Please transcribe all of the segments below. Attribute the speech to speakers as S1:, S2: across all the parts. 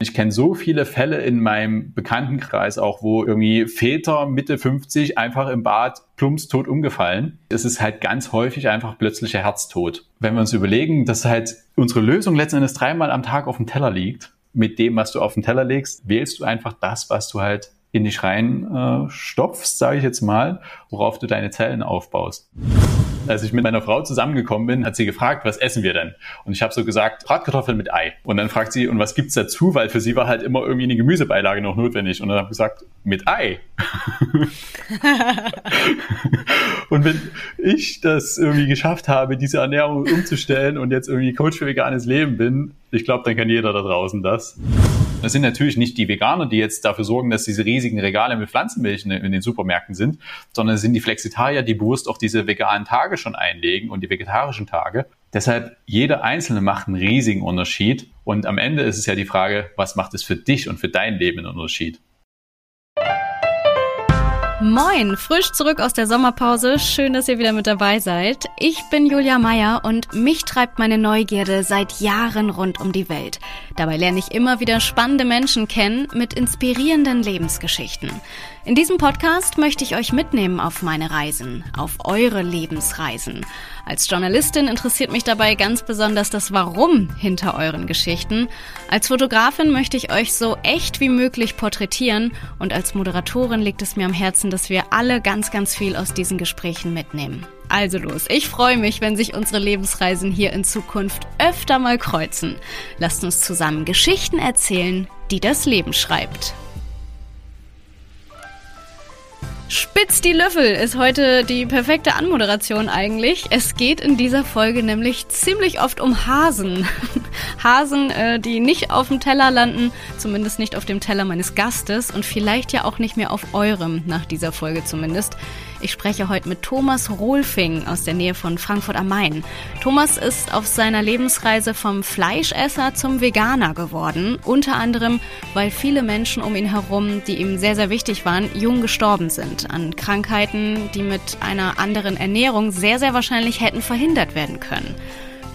S1: Ich kenne so viele Fälle in meinem Bekanntenkreis auch, wo irgendwie Väter Mitte 50 einfach im Bad plumps tot umgefallen. Es ist halt ganz häufig einfach plötzlicher Herztod. Wenn wir uns überlegen, dass halt unsere Lösung letzten Endes dreimal am Tag auf dem Teller liegt, mit dem, was du auf den Teller legst, wählst du einfach das, was du halt in dich rein äh, stopfst, sage ich jetzt mal, worauf du deine Zellen aufbaust. Als ich mit meiner Frau zusammengekommen bin, hat sie gefragt, was essen wir denn? Und ich habe so gesagt, Bratkartoffeln mit Ei. Und dann fragt sie, und was gibt's dazu? Weil für sie war halt immer irgendwie eine Gemüsebeilage noch notwendig. Und dann habe ich gesagt, mit Ei. und wenn ich das irgendwie geschafft habe, diese Ernährung umzustellen und jetzt irgendwie Coach für veganes Leben bin, ich glaube, dann kann jeder da draußen das. Das sind natürlich nicht die Veganer, die jetzt dafür sorgen, dass diese riesigen Regale mit Pflanzenmilch in den Supermärkten sind, sondern es sind die Flexitarier, die bewusst auch diese veganen Tage schon einlegen und die vegetarischen Tage. Deshalb, jeder Einzelne macht einen riesigen Unterschied. Und am Ende ist es ja die Frage, was macht es für dich und für dein Leben einen Unterschied?
S2: Moin, frisch zurück aus der Sommerpause. Schön, dass ihr wieder mit dabei seid. Ich bin Julia Meyer und mich treibt meine Neugierde seit Jahren rund um die Welt. Dabei lerne ich immer wieder spannende Menschen kennen mit inspirierenden Lebensgeschichten. In diesem Podcast möchte ich euch mitnehmen auf meine Reisen, auf eure Lebensreisen. Als Journalistin interessiert mich dabei ganz besonders das Warum hinter euren Geschichten. Als Fotografin möchte ich euch so echt wie möglich porträtieren und als Moderatorin liegt es mir am Herzen, dass wir alle ganz, ganz viel aus diesen Gesprächen mitnehmen. Also los, ich freue mich, wenn sich unsere Lebensreisen hier in Zukunft öfter mal kreuzen. Lasst uns zusammen Geschichten erzählen, die das Leben schreibt. Spitz die Löffel ist heute die perfekte Anmoderation eigentlich. Es geht in dieser Folge nämlich ziemlich oft um Hasen. Hasen, äh, die nicht auf dem Teller landen, zumindest nicht auf dem Teller meines Gastes und vielleicht ja auch nicht mehr auf eurem, nach dieser Folge zumindest. Ich spreche heute mit Thomas Rohlfing aus der Nähe von Frankfurt am Main. Thomas ist auf seiner Lebensreise vom Fleischesser zum Veganer geworden, unter anderem, weil viele Menschen um ihn herum, die ihm sehr, sehr wichtig waren, jung gestorben sind an Krankheiten, die mit einer anderen Ernährung sehr, sehr wahrscheinlich hätten verhindert werden können.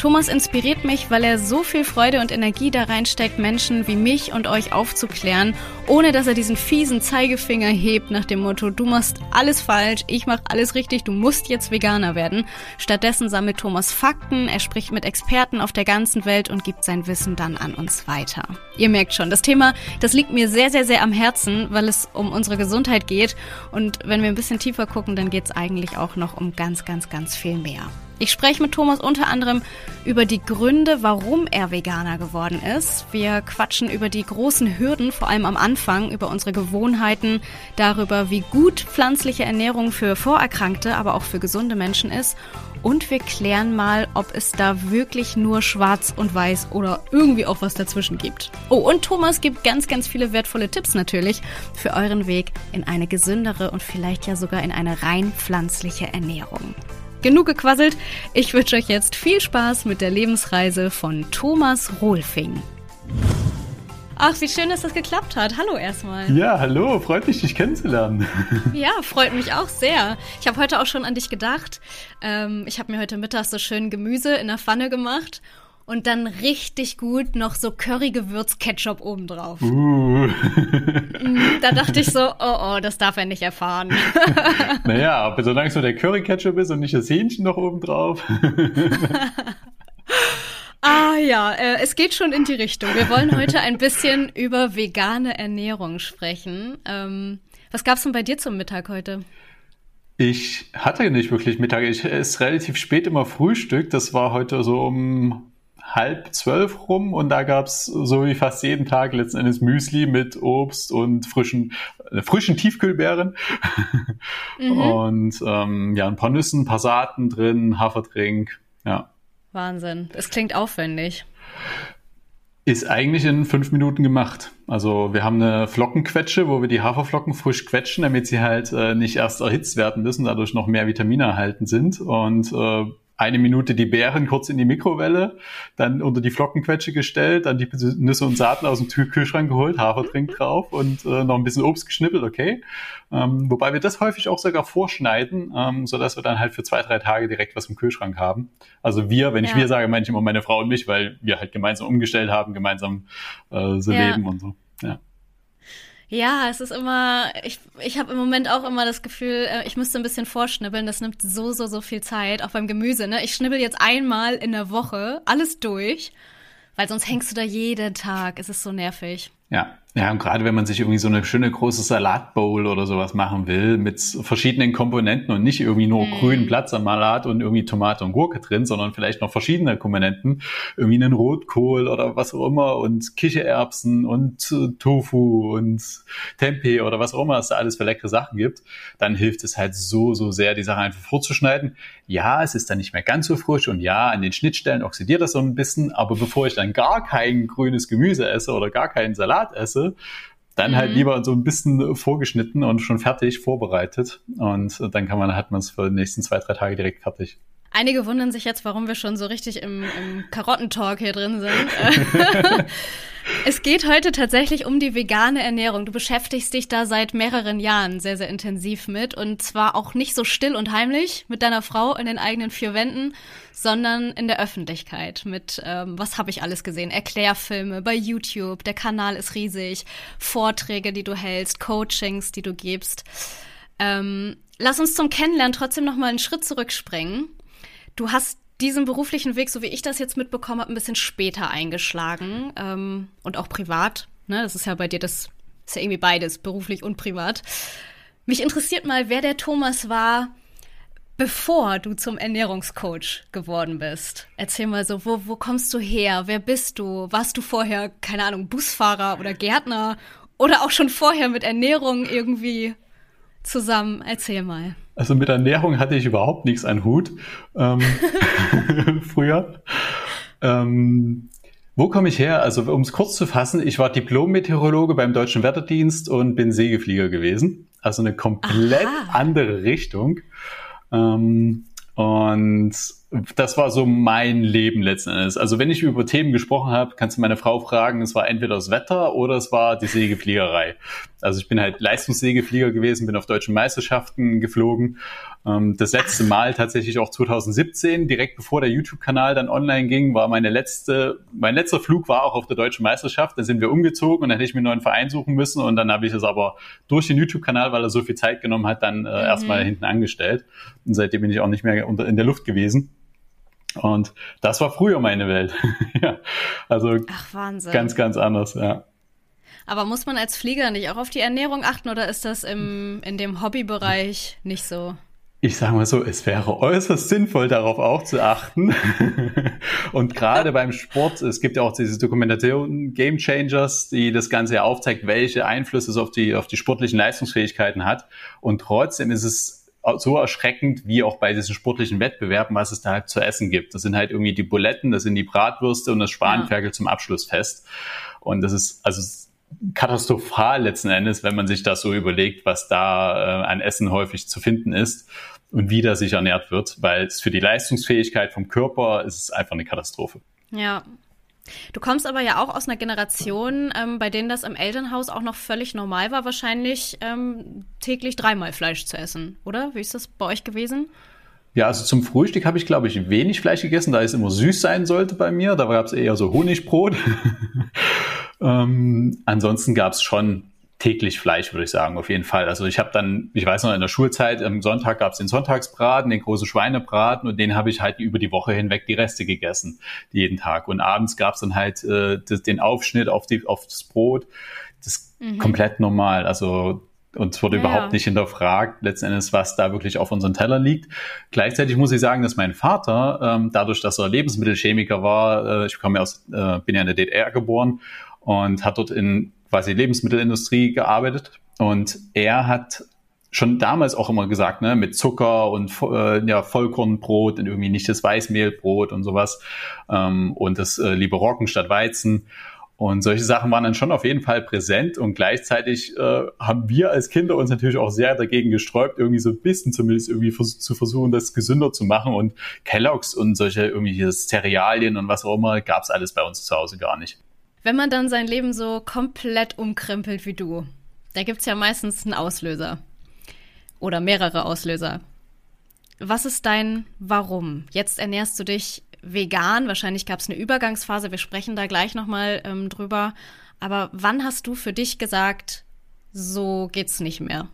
S2: Thomas inspiriert mich, weil er so viel Freude und Energie da reinsteckt, Menschen wie mich und euch aufzuklären, ohne dass er diesen fiesen Zeigefinger hebt nach dem Motto, du machst alles falsch, ich mach alles richtig, du musst jetzt Veganer werden. Stattdessen sammelt Thomas Fakten, er spricht mit Experten auf der ganzen Welt und gibt sein Wissen dann an uns weiter. Ihr merkt schon, das Thema, das liegt mir sehr, sehr, sehr am Herzen, weil es um unsere Gesundheit geht und wenn wir ein bisschen tiefer gucken, dann geht es eigentlich auch noch um ganz, ganz, ganz viel mehr. Ich spreche mit Thomas unter anderem über die Gründe, warum er Veganer geworden ist. Wir quatschen über die großen Hürden, vor allem am Anfang, über unsere Gewohnheiten, darüber, wie gut pflanzliche Ernährung für Vorerkrankte, aber auch für gesunde Menschen ist. Und wir klären mal, ob es da wirklich nur schwarz und weiß oder irgendwie auch was dazwischen gibt. Oh, und Thomas gibt ganz, ganz viele wertvolle Tipps natürlich für euren Weg in eine gesündere und vielleicht ja sogar in eine rein pflanzliche Ernährung. Genug gequasselt. Ich wünsche euch jetzt viel Spaß mit der Lebensreise von Thomas Rohlfing. Ach, wie schön, dass das geklappt hat. Hallo erstmal.
S1: Ja, hallo, freut mich, dich kennenzulernen.
S2: Ja, freut mich auch sehr. Ich habe heute auch schon an dich gedacht. Ähm, ich habe mir heute Mittag so schön Gemüse in der Pfanne gemacht und dann richtig gut noch so Curry-Gewürz-Ketchup obendrauf. Uh. Mm, da dachte ich so, oh oh, das darf er nicht erfahren.
S1: naja, aber solange es nur der Curry-Ketchup ist und nicht das Hähnchen noch obendrauf.
S2: ah ja, äh, es geht schon in die Richtung. Wir wollen heute ein bisschen über vegane Ernährung sprechen. Ähm, was gab's denn bei dir zum Mittag heute?
S1: Ich hatte nicht wirklich Mittag. Ich esse relativ spät immer Frühstück. Das war heute so um halb zwölf rum und da gab's so wie fast jeden Tag letzten Endes Müsli mit Obst und frischen, äh, frischen Tiefkühlbeeren mhm. und ähm, ja, ein paar Nüssen, ein paar Saaten drin, Haferdrink, ja.
S2: Wahnsinn, es klingt aufwendig.
S1: Ist eigentlich in fünf Minuten gemacht. Also wir haben eine Flockenquetsche, wo wir die Haferflocken frisch quetschen, damit sie halt äh, nicht erst erhitzt werden müssen, dadurch noch mehr Vitamine erhalten sind. Und äh, eine Minute die Beeren kurz in die Mikrowelle, dann unter die Flockenquetsche gestellt, dann die Nüsse und Saaten aus dem Kühlschrank geholt, Hafertrink drauf und äh, noch ein bisschen Obst geschnippelt, okay. Ähm, wobei wir das häufig auch sogar vorschneiden, ähm, so dass wir dann halt für zwei, drei Tage direkt was im Kühlschrank haben. Also wir, wenn ich ja. wir sage, meine ich immer meine Frau und mich, weil wir halt gemeinsam umgestellt haben, gemeinsam äh, so ja. leben und so. Ja.
S2: Ja, es ist immer, ich, ich habe im Moment auch immer das Gefühl, äh, ich müsste ein bisschen vorschnibbeln. Das nimmt so, so, so viel Zeit, auch beim Gemüse. Ne? Ich schnibbel jetzt einmal in der Woche alles durch, weil sonst hängst du da jeden Tag. Es ist so nervig.
S1: Ja, ja, und gerade wenn man sich irgendwie so eine schöne große Salatbowl oder sowas machen will mit verschiedenen Komponenten und nicht irgendwie nur mm. grünen Blattsalat und irgendwie Tomate und Gurke drin, sondern vielleicht noch verschiedene Komponenten, irgendwie einen Rotkohl oder was auch immer und Kichererbsen und äh, Tofu und Tempeh oder was auch immer es da alles für leckere Sachen gibt, dann hilft es halt so, so sehr, die Sache einfach vorzuschneiden. Ja, es ist dann nicht mehr ganz so frisch und ja, an den Schnittstellen oxidiert das so ein bisschen, aber bevor ich dann gar kein grünes Gemüse esse oder gar keinen Salat esse, dann halt mhm. halt lieber so ein bisschen vorgeschnitten und schon fertig vorbereitet. Und dann kann man, hat man es für die nächsten zwei, drei Tage direkt fertig.
S2: Einige wundern sich jetzt, warum wir schon so richtig im, im Karottentalk hier drin sind. es geht heute tatsächlich um die vegane Ernährung. Du beschäftigst dich da seit mehreren Jahren sehr, sehr intensiv mit und zwar auch nicht so still und heimlich mit deiner Frau in den eigenen vier Wänden, sondern in der Öffentlichkeit mit, ähm, was habe ich alles gesehen? Erklärfilme bei YouTube, der Kanal ist riesig, Vorträge, die du hältst, Coachings, die du gibst. Ähm, lass uns zum Kennenlernen trotzdem noch mal einen Schritt zurückspringen. Du hast diesen beruflichen Weg, so wie ich das jetzt mitbekommen habe, ein bisschen später eingeschlagen ähm, und auch privat. Ne? Das ist ja bei dir das ist ja irgendwie beides, beruflich und privat. Mich interessiert mal, wer der Thomas war, bevor du zum Ernährungscoach geworden bist. Erzähl mal so, wo, wo kommst du her? Wer bist du? Warst du vorher, keine Ahnung, Busfahrer oder Gärtner oder auch schon vorher mit Ernährung irgendwie zusammen? Erzähl mal.
S1: Also mit Ernährung hatte ich überhaupt nichts an Hut ähm, früher. Ähm, wo komme ich her? Also um es kurz zu fassen, ich war Diplom-Meteorologe beim Deutschen Wetterdienst und bin Segelflieger gewesen. Also eine komplett Aha. andere Richtung. Ähm, und das war so mein Leben letzten Endes. Also wenn ich über Themen gesprochen habe, kannst du meine Frau fragen, es war entweder das Wetter oder es war die Segelfliegerei. Also ich bin halt Leistungssegelflieger gewesen, bin auf deutschen Meisterschaften geflogen. Ähm, das letzte Mal tatsächlich auch 2017, direkt bevor der YouTube-Kanal dann online ging, war meine letzte, mein letzter Flug war auch auf der deutschen Meisterschaft. Da sind wir umgezogen und dann hätte ich mir einen neuen Verein suchen müssen und dann habe ich es aber durch den YouTube-Kanal, weil er so viel Zeit genommen hat, dann äh, mhm. erstmal hinten angestellt. Und seitdem bin ich auch nicht mehr unter, in der Luft gewesen. Und das war früher meine Welt. ja, also Ach, Wahnsinn. ganz, ganz anders, ja.
S2: Aber muss man als Flieger nicht auch auf die Ernährung achten oder ist das im, in dem Hobbybereich nicht so?
S1: Ich sage mal so, es wäre äußerst sinnvoll, darauf auch zu achten. und gerade beim Sport, es gibt ja auch diese Dokumentation Game Changers, die das Ganze aufzeigt, welche Einflüsse es auf die, auf die sportlichen Leistungsfähigkeiten hat. Und trotzdem ist es so erschreckend wie auch bei diesen sportlichen Wettbewerben, was es da halt zu essen gibt. Das sind halt irgendwie die Buletten, das sind die Bratwürste und das Spanferkel ja. zum Abschlussfest. Und das ist also katastrophal letzten Endes, wenn man sich das so überlegt, was da äh, an Essen häufig zu finden ist und wie das sich ernährt wird, weil es für die Leistungsfähigkeit vom Körper ist es einfach eine Katastrophe.
S2: Ja, Du kommst aber ja auch aus einer Generation, ähm, bei denen das im Elternhaus auch noch völlig normal war, wahrscheinlich ähm, täglich dreimal Fleisch zu essen, oder? Wie ist das bei euch gewesen?
S1: Ja, also zum Frühstück habe ich, glaube ich, wenig Fleisch gegessen, da es immer süß sein sollte bei mir. Da gab es eher so Honigbrot. ähm, ansonsten gab es schon täglich Fleisch, würde ich sagen, auf jeden Fall. Also ich habe dann, ich weiß noch, in der Schulzeit, am Sonntag gab es den Sonntagsbraten, den großen Schweinebraten und den habe ich halt über die Woche hinweg die Reste gegessen, jeden Tag. Und abends gab es dann halt äh, das, den Aufschnitt auf, die, auf das Brot. Das ist mhm. komplett normal. Also und es wurde ja. überhaupt nicht hinterfragt, letzten Endes, was da wirklich auf unseren Teller liegt. Gleichzeitig muss ich sagen, dass mein Vater, ähm, dadurch, dass er Lebensmittelchemiker war, äh, ich komme ja aus, äh, bin ja in der DDR geboren und hat dort in quasi Lebensmittelindustrie gearbeitet und er hat schon damals auch immer gesagt, ne, mit Zucker und äh, ja, Vollkornbrot und irgendwie nicht das Weißmehlbrot und sowas ähm, und das äh, liebe Roggen statt Weizen. Und solche Sachen waren dann schon auf jeden Fall präsent und gleichzeitig äh, haben wir als Kinder uns natürlich auch sehr dagegen gesträubt, irgendwie so ein bisschen zumindest irgendwie vers zu versuchen, das gesünder zu machen. Und Kelloggs und solche irgendwie Cerealien und was auch immer gab es alles bei uns zu Hause gar nicht.
S2: Wenn man dann sein Leben so komplett umkrempelt wie du, da gibt's ja meistens einen Auslöser. Oder mehrere Auslöser. Was ist dein Warum? Jetzt ernährst du dich vegan. Wahrscheinlich gab es eine Übergangsphase. Wir sprechen da gleich nochmal ähm, drüber. Aber wann hast du für dich gesagt, so geht's nicht mehr?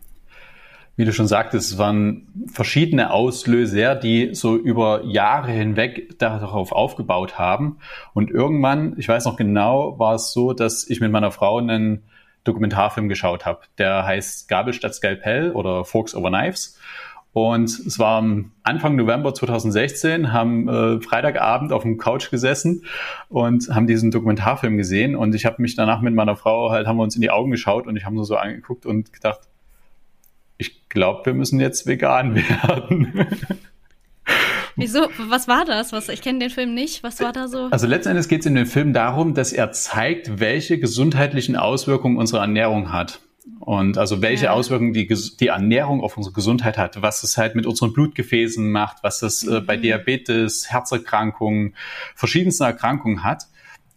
S1: Wie du schon sagtest, es waren verschiedene Auslöser, die so über Jahre hinweg darauf aufgebaut haben. Und irgendwann, ich weiß noch genau, war es so, dass ich mit meiner Frau einen Dokumentarfilm geschaut habe. Der heißt Gabel statt Skalpell oder Forks over Knives. Und es war Anfang November 2016, haben äh, Freitagabend auf dem Couch gesessen und haben diesen Dokumentarfilm gesehen. Und ich habe mich danach mit meiner Frau halt, haben wir uns in die Augen geschaut und ich habe nur so angeguckt und gedacht, ich glaube, wir müssen jetzt vegan werden.
S2: Wieso? Was war das? Was, ich kenne den Film nicht. Was war da so?
S1: Also letztendlich geht es in dem Film darum, dass er zeigt, welche gesundheitlichen Auswirkungen unsere Ernährung hat. Und also welche ja. Auswirkungen die, die Ernährung auf unsere Gesundheit hat, was es halt mit unseren Blutgefäßen macht, was es äh, bei mhm. Diabetes, Herzerkrankungen, verschiedensten Erkrankungen hat.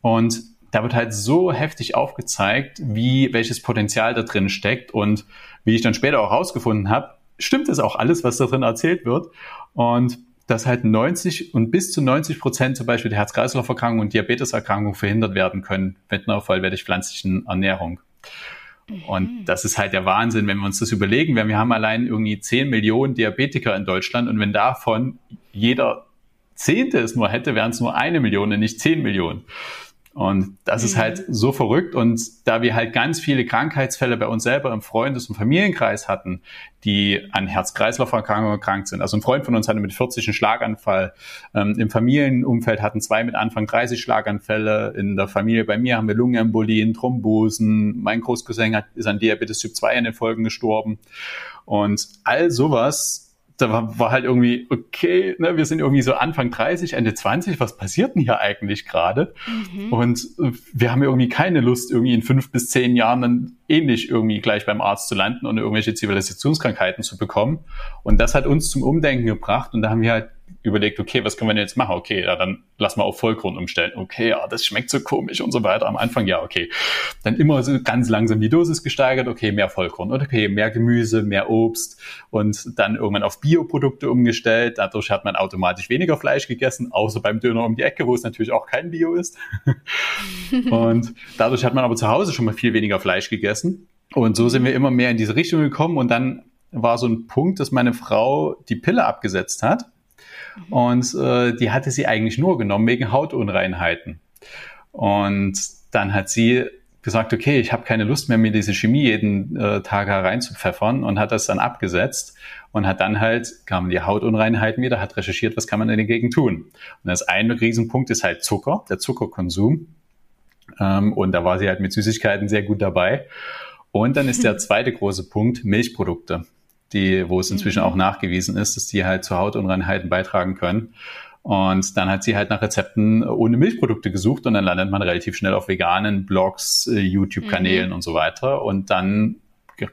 S1: Und da wird halt so heftig aufgezeigt, wie welches Potenzial da drin steckt. Und wie ich dann später auch rausgefunden habe, stimmt es auch alles, was da drin erzählt wird. Und dass halt 90 und bis zu 90 Prozent zum Beispiel der Herz-Kreislauf-Erkrankung und Diabeteserkrankung verhindert werden können mit einer vollwertig pflanzlichen Ernährung. Und mhm. das ist halt der Wahnsinn, wenn wir uns das überlegen. Wir haben allein irgendwie 10 Millionen Diabetiker in Deutschland und wenn davon jeder Zehnte es nur hätte, wären es nur eine Million und nicht 10 Millionen. Und das mhm. ist halt so verrückt. Und da wir halt ganz viele Krankheitsfälle bei uns selber im Freundes- und Familienkreis hatten, die an Herz-Kreislauf-Erkrankungen erkrankt sind. Also ein Freund von uns hatte mit 40 einen Schlaganfall. Ähm, Im Familienumfeld hatten zwei mit Anfang 30 Schlaganfälle. In der Familie bei mir haben wir Lungenembolien, Thrombosen. Mein Großcousin hat, ist an Diabetes Typ 2 in den Folgen gestorben. Und all sowas da war, war halt irgendwie, okay, ne, wir sind irgendwie so Anfang 30, Ende 20, was passiert denn hier eigentlich gerade? Mhm. Und äh, wir haben irgendwie keine Lust, irgendwie in fünf bis zehn Jahren dann ähnlich irgendwie gleich beim Arzt zu landen und irgendwelche Zivilisationskrankheiten zu bekommen. Und das hat uns zum Umdenken gebracht und da haben wir halt überlegt, okay, was können wir denn jetzt machen? Okay, ja, dann lass mal auf Vollkorn umstellen. Okay, ja, das schmeckt so komisch und so weiter. Am Anfang, ja, okay. Dann immer so ganz langsam die Dosis gesteigert. Okay, mehr Vollkorn. okay, mehr Gemüse, mehr Obst und dann irgendwann auf Bioprodukte umgestellt. Dadurch hat man automatisch weniger Fleisch gegessen, außer beim Döner um die Ecke, wo es natürlich auch kein Bio ist. und dadurch hat man aber zu Hause schon mal viel weniger Fleisch gegessen. Und so sind wir immer mehr in diese Richtung gekommen und dann war so ein Punkt, dass meine Frau die Pille abgesetzt hat Mhm. Und äh, die hatte sie eigentlich nur genommen wegen Hautunreinheiten. Und dann hat sie gesagt, okay, ich habe keine Lust mehr, mir diese Chemie jeden äh, Tag hereinzupfeffern und hat das dann abgesetzt und hat dann halt, kamen die Hautunreinheiten wieder, hat recherchiert, was kann man dagegen tun. Und das eine Riesenpunkt ist halt Zucker, der Zuckerkonsum. Ähm, und da war sie halt mit Süßigkeiten sehr gut dabei. Und dann ist der zweite große Punkt Milchprodukte die, wo es inzwischen mhm. auch nachgewiesen ist, dass die halt zu Hautunreinheiten beitragen können. Und dann hat sie halt nach Rezepten ohne Milchprodukte gesucht und dann landet man relativ schnell auf veganen Blogs, äh, YouTube-Kanälen mhm. und so weiter. Und dann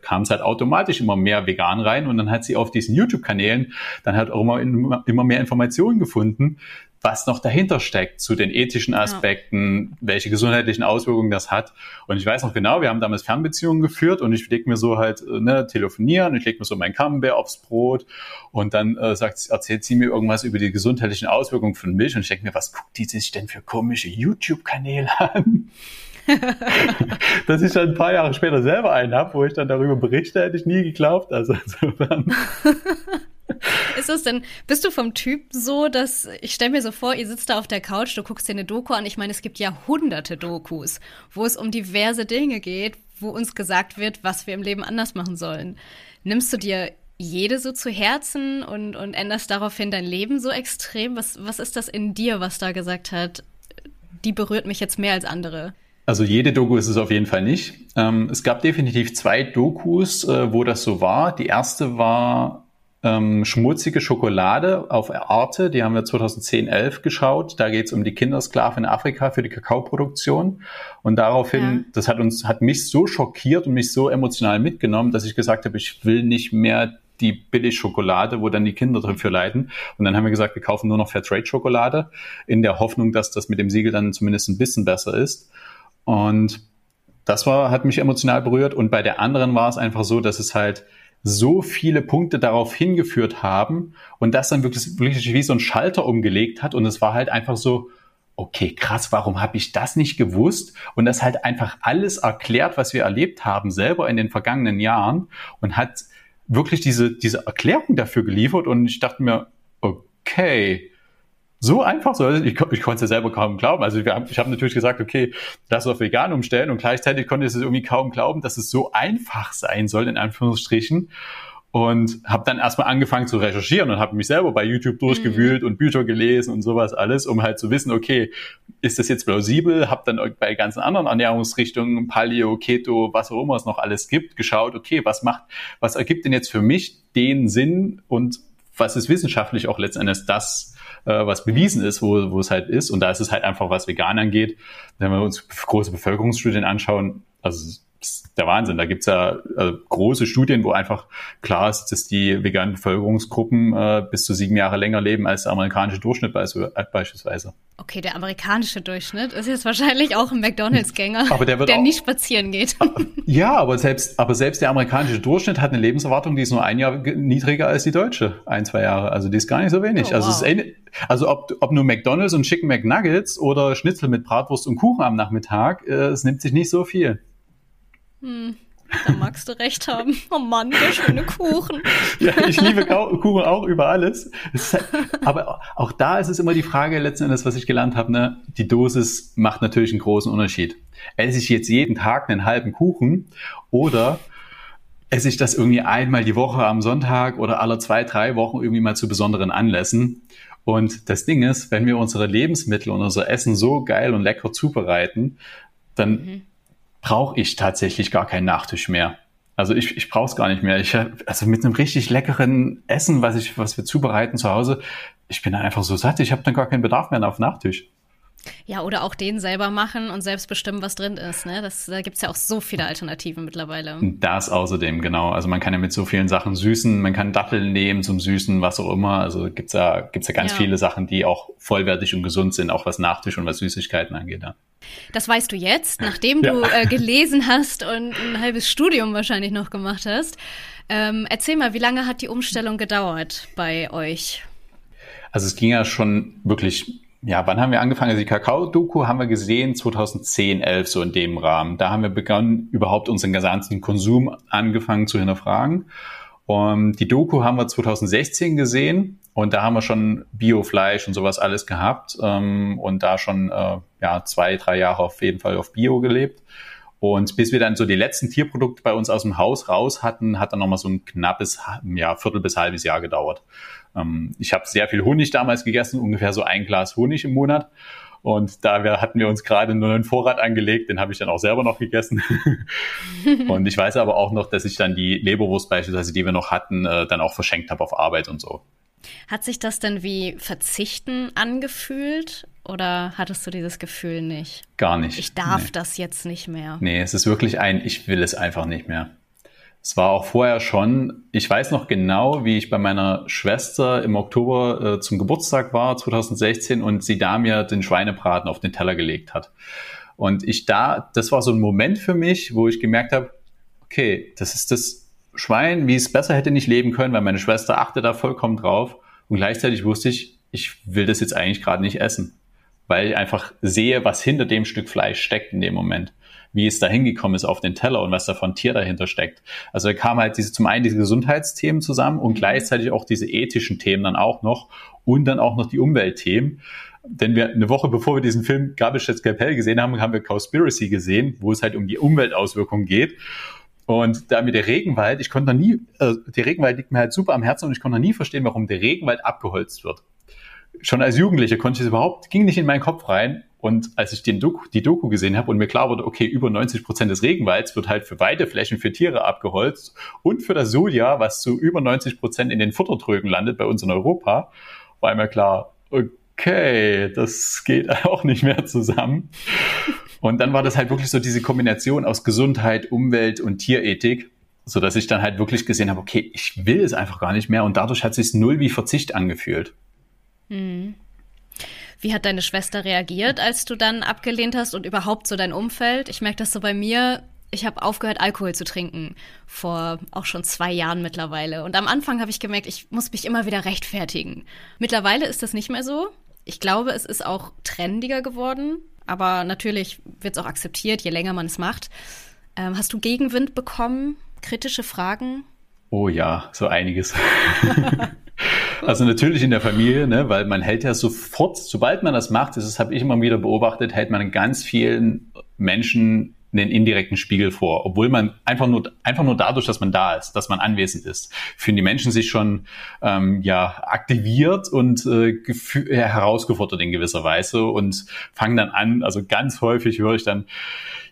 S1: kam es halt automatisch immer mehr vegan rein und dann hat sie auf diesen YouTube-Kanälen dann halt auch immer, immer mehr Informationen gefunden, was noch dahinter steckt zu den ethischen Aspekten, ja. welche gesundheitlichen Auswirkungen das hat. Und ich weiß noch genau, wir haben damals Fernbeziehungen geführt und ich leg mir so halt, äh, ne, telefonieren, ich leg mir so mein Camembert aufs Brot und dann äh, sagt, erzählt sie mir irgendwas über die gesundheitlichen Auswirkungen von Milch und ich denke mir, was guckt die sich denn für komische YouTube-Kanäle an? Dass ich dann ein paar Jahre später selber einen habe, wo ich dann darüber berichte, hätte ich nie geglaubt. Also insofern.
S2: Ist es denn, bist du vom Typ so, dass ich stelle mir so vor, ihr sitzt da auf der Couch, du guckst dir eine Doku an. Ich meine, es gibt ja hunderte Dokus, wo es um diverse Dinge geht, wo uns gesagt wird, was wir im Leben anders machen sollen. Nimmst du dir jede so zu Herzen und, und änderst daraufhin dein Leben so extrem? Was, was ist das in dir, was da gesagt hat, die berührt mich jetzt mehr als andere?
S1: Also jede Doku ist es auf jeden Fall nicht. Ähm, es gab definitiv zwei Dokus, äh, wo das so war. Die erste war ähm, Schmutzige Schokolade auf Arte, die haben wir 2010, 11 geschaut. Da geht es um die Kindersklaven in Afrika für die Kakaoproduktion. Und daraufhin, ja. das hat uns, hat mich so schockiert und mich so emotional mitgenommen, dass ich gesagt habe, ich will nicht mehr die Billigschokolade, wo dann die Kinder dafür leiden. Und dann haben wir gesagt, wir kaufen nur noch Fairtrade-Schokolade in der Hoffnung, dass das mit dem Siegel dann zumindest ein bisschen besser ist. Und das war, hat mich emotional berührt. Und bei der anderen war es einfach so, dass es halt so viele Punkte darauf hingeführt haben und das dann wirklich, wirklich wie so ein Schalter umgelegt hat. Und es war halt einfach so, okay, krass, warum habe ich das nicht gewusst? Und das halt einfach alles erklärt, was wir erlebt haben, selber in den vergangenen Jahren und hat wirklich diese, diese Erklärung dafür geliefert. Und ich dachte mir, okay, so einfach so. Ich, ich konnte es ja selber kaum glauben. Also wir haben, ich habe natürlich gesagt, okay, lass auf vegan umstellen und gleichzeitig konnte ich es irgendwie kaum glauben, dass es so einfach sein soll, in Anführungsstrichen. Und habe dann erstmal angefangen zu recherchieren und habe mich selber bei YouTube durchgewühlt mhm. und Bücher gelesen und sowas alles, um halt zu wissen, okay, ist das jetzt plausibel? Habe dann bei ganzen anderen Ernährungsrichtungen, Paleo, Keto, was auch immer es noch alles gibt, geschaut, okay, was macht, was ergibt denn jetzt für mich den Sinn und was ist wissenschaftlich auch letztendlich das, äh, was bewiesen ist, wo, wo es halt ist. Und da ist es halt einfach, was vegan angeht. Wenn wir uns große Bevölkerungsstudien anschauen, also der Wahnsinn. Da gibt's ja äh, große Studien, wo einfach klar ist, dass die veganen Bevölkerungsgruppen äh, bis zu sieben Jahre länger leben als der amerikanische Durchschnitt äh, beispielsweise.
S2: Okay, der amerikanische Durchschnitt ist jetzt wahrscheinlich auch ein McDonalds-Gänger, der, der auch, nicht spazieren geht.
S1: Ja, aber selbst, aber selbst der amerikanische Durchschnitt hat eine Lebenserwartung, die ist nur ein Jahr niedriger als die deutsche, ein, zwei Jahre. Also die ist gar nicht so wenig. Oh, also, wow. es ist also ob, ob nur McDonalds und Chicken McNuggets oder Schnitzel mit Bratwurst und Kuchen am Nachmittag, äh, es nimmt sich nicht so viel.
S2: Hm. Da magst du recht haben. Oh Mann, der schöne Kuchen.
S1: ja, ich liebe Kuchen auch über alles. Halt, aber auch da ist es immer die Frage letzten Endes, was ich gelernt habe, ne? die Dosis macht natürlich einen großen Unterschied. Esse ich jetzt jeden Tag einen halben Kuchen oder esse ich das irgendwie einmal die Woche am Sonntag oder alle zwei, drei Wochen irgendwie mal zu besonderen Anlässen. Und das Ding ist, wenn wir unsere Lebensmittel und unser Essen so geil und lecker zubereiten, dann mhm brauche ich tatsächlich gar keinen Nachtisch mehr. Also ich, ich brauche es gar nicht mehr. Ich, also mit einem richtig leckeren Essen, was ich, was wir zubereiten zu Hause, ich bin einfach so satt, ich habe dann gar keinen Bedarf mehr auf Nachtisch.
S2: Ja, oder auch den selber machen und selbst bestimmen, was drin ist. Ne? Das, da gibt's ja auch so viele Alternativen mittlerweile.
S1: Das außerdem, genau. Also man kann ja mit so vielen Sachen süßen, man kann Datteln nehmen zum Süßen, was auch immer. Also gibt's ja, gibt's ja ganz ja. viele Sachen, die auch vollwertig und gesund sind, auch was Nachtisch und was Süßigkeiten angeht. Ja.
S2: Das weißt du jetzt, nachdem ja. du äh, gelesen hast und ein halbes Studium wahrscheinlich noch gemacht hast. Ähm, erzähl mal, wie lange hat die Umstellung gedauert bei euch?
S1: Also es ging ja schon wirklich ja, wann haben wir angefangen? Also die Kakao-Doku haben wir gesehen 2010, 11, so in dem Rahmen. Da haben wir begonnen, überhaupt unseren gesamten Konsum angefangen zu hinterfragen. Und die Doku haben wir 2016 gesehen und da haben wir schon Biofleisch und sowas alles gehabt ähm, und da schon äh, ja, zwei, drei Jahre auf jeden Fall auf Bio gelebt. Und bis wir dann so die letzten Tierprodukte bei uns aus dem Haus raus hatten, hat dann nochmal so ein knappes ja, Viertel bis halbes Jahr gedauert. Ähm, ich habe sehr viel Honig damals gegessen, ungefähr so ein Glas Honig im Monat. Und da wir, hatten wir uns gerade nur einen Vorrat angelegt, den habe ich dann auch selber noch gegessen. und ich weiß aber auch noch, dass ich dann die Leberwurst beispielsweise, die wir noch hatten, äh, dann auch verschenkt habe auf Arbeit und so.
S2: Hat sich das denn wie Verzichten angefühlt oder hattest du dieses Gefühl nicht?
S1: Gar nicht.
S2: Ich darf nee. das jetzt nicht mehr.
S1: Nee, es ist wirklich ein, ich will es einfach nicht mehr. Es war auch vorher schon, ich weiß noch genau, wie ich bei meiner Schwester im Oktober äh, zum Geburtstag war, 2016, und sie da mir den Schweinebraten auf den Teller gelegt hat. Und ich da, das war so ein Moment für mich, wo ich gemerkt habe, okay, das ist das Schwein, wie es besser hätte nicht leben können, weil meine Schwester achte da vollkommen drauf. Und gleichzeitig wusste ich, ich will das jetzt eigentlich gerade nicht essen, weil ich einfach sehe, was hinter dem Stück Fleisch steckt in dem Moment wie es da hingekommen ist auf den Teller und was da von Tier dahinter steckt. Also da kamen halt diese, zum einen diese Gesundheitsthemen zusammen und mhm. gleichzeitig auch diese ethischen Themen dann auch noch und dann auch noch die Umweltthemen. Denn wir eine Woche bevor wir diesen Film Gabelschätz Kapell gesehen haben, haben wir Cowspiracy gesehen, wo es halt um die Umweltauswirkungen geht. Und da mit der Regenwald, ich konnte noch nie, äh, der Regenwald liegt mir halt super am Herzen und ich konnte noch nie verstehen, warum der Regenwald abgeholzt wird. Schon als Jugendlicher konnte ich es überhaupt, ging nicht in meinen Kopf rein, Und als ich den Doku, die Doku gesehen habe und mir klar wurde, okay, über 90 Prozent des Regenwalds wird halt für Weideflächen für Tiere abgeholzt und für das Soja, was zu über 90 Prozent in den Futtertrögen landet bei uns in Europa, war mir klar, okay, das geht auch nicht mehr zusammen. Und dann war das halt wirklich so diese Kombination aus Gesundheit, Umwelt und Tierethik, so dass ich dann halt wirklich gesehen habe, okay, ich will es einfach gar nicht mehr und dadurch hat sich null wie Verzicht angefühlt.
S2: Hm. Wie hat deine Schwester reagiert, als du dann abgelehnt hast und überhaupt so dein Umfeld? Ich merke das so bei mir. Ich habe aufgehört, Alkohol zu trinken, vor auch schon zwei Jahren mittlerweile. Und am Anfang habe ich gemerkt, ich muss mich immer wieder rechtfertigen. Mittlerweile ist das nicht mehr so. Ich glaube, es ist auch trendiger geworden, aber natürlich wird es auch akzeptiert, je länger man es macht. Ähm, hast du Gegenwind bekommen? Kritische Fragen?
S1: Oh ja, so einiges. also natürlich in der Familie, ne, weil man hält ja sofort, sobald man das macht, das habe ich immer wieder beobachtet, hält man ganz vielen Menschen einen indirekten Spiegel vor, obwohl man einfach nur einfach nur dadurch, dass man da ist, dass man anwesend ist, fühlen die Menschen sich schon ähm, ja aktiviert und äh, herausgefordert in gewisser Weise und fangen dann an. Also ganz häufig höre ich dann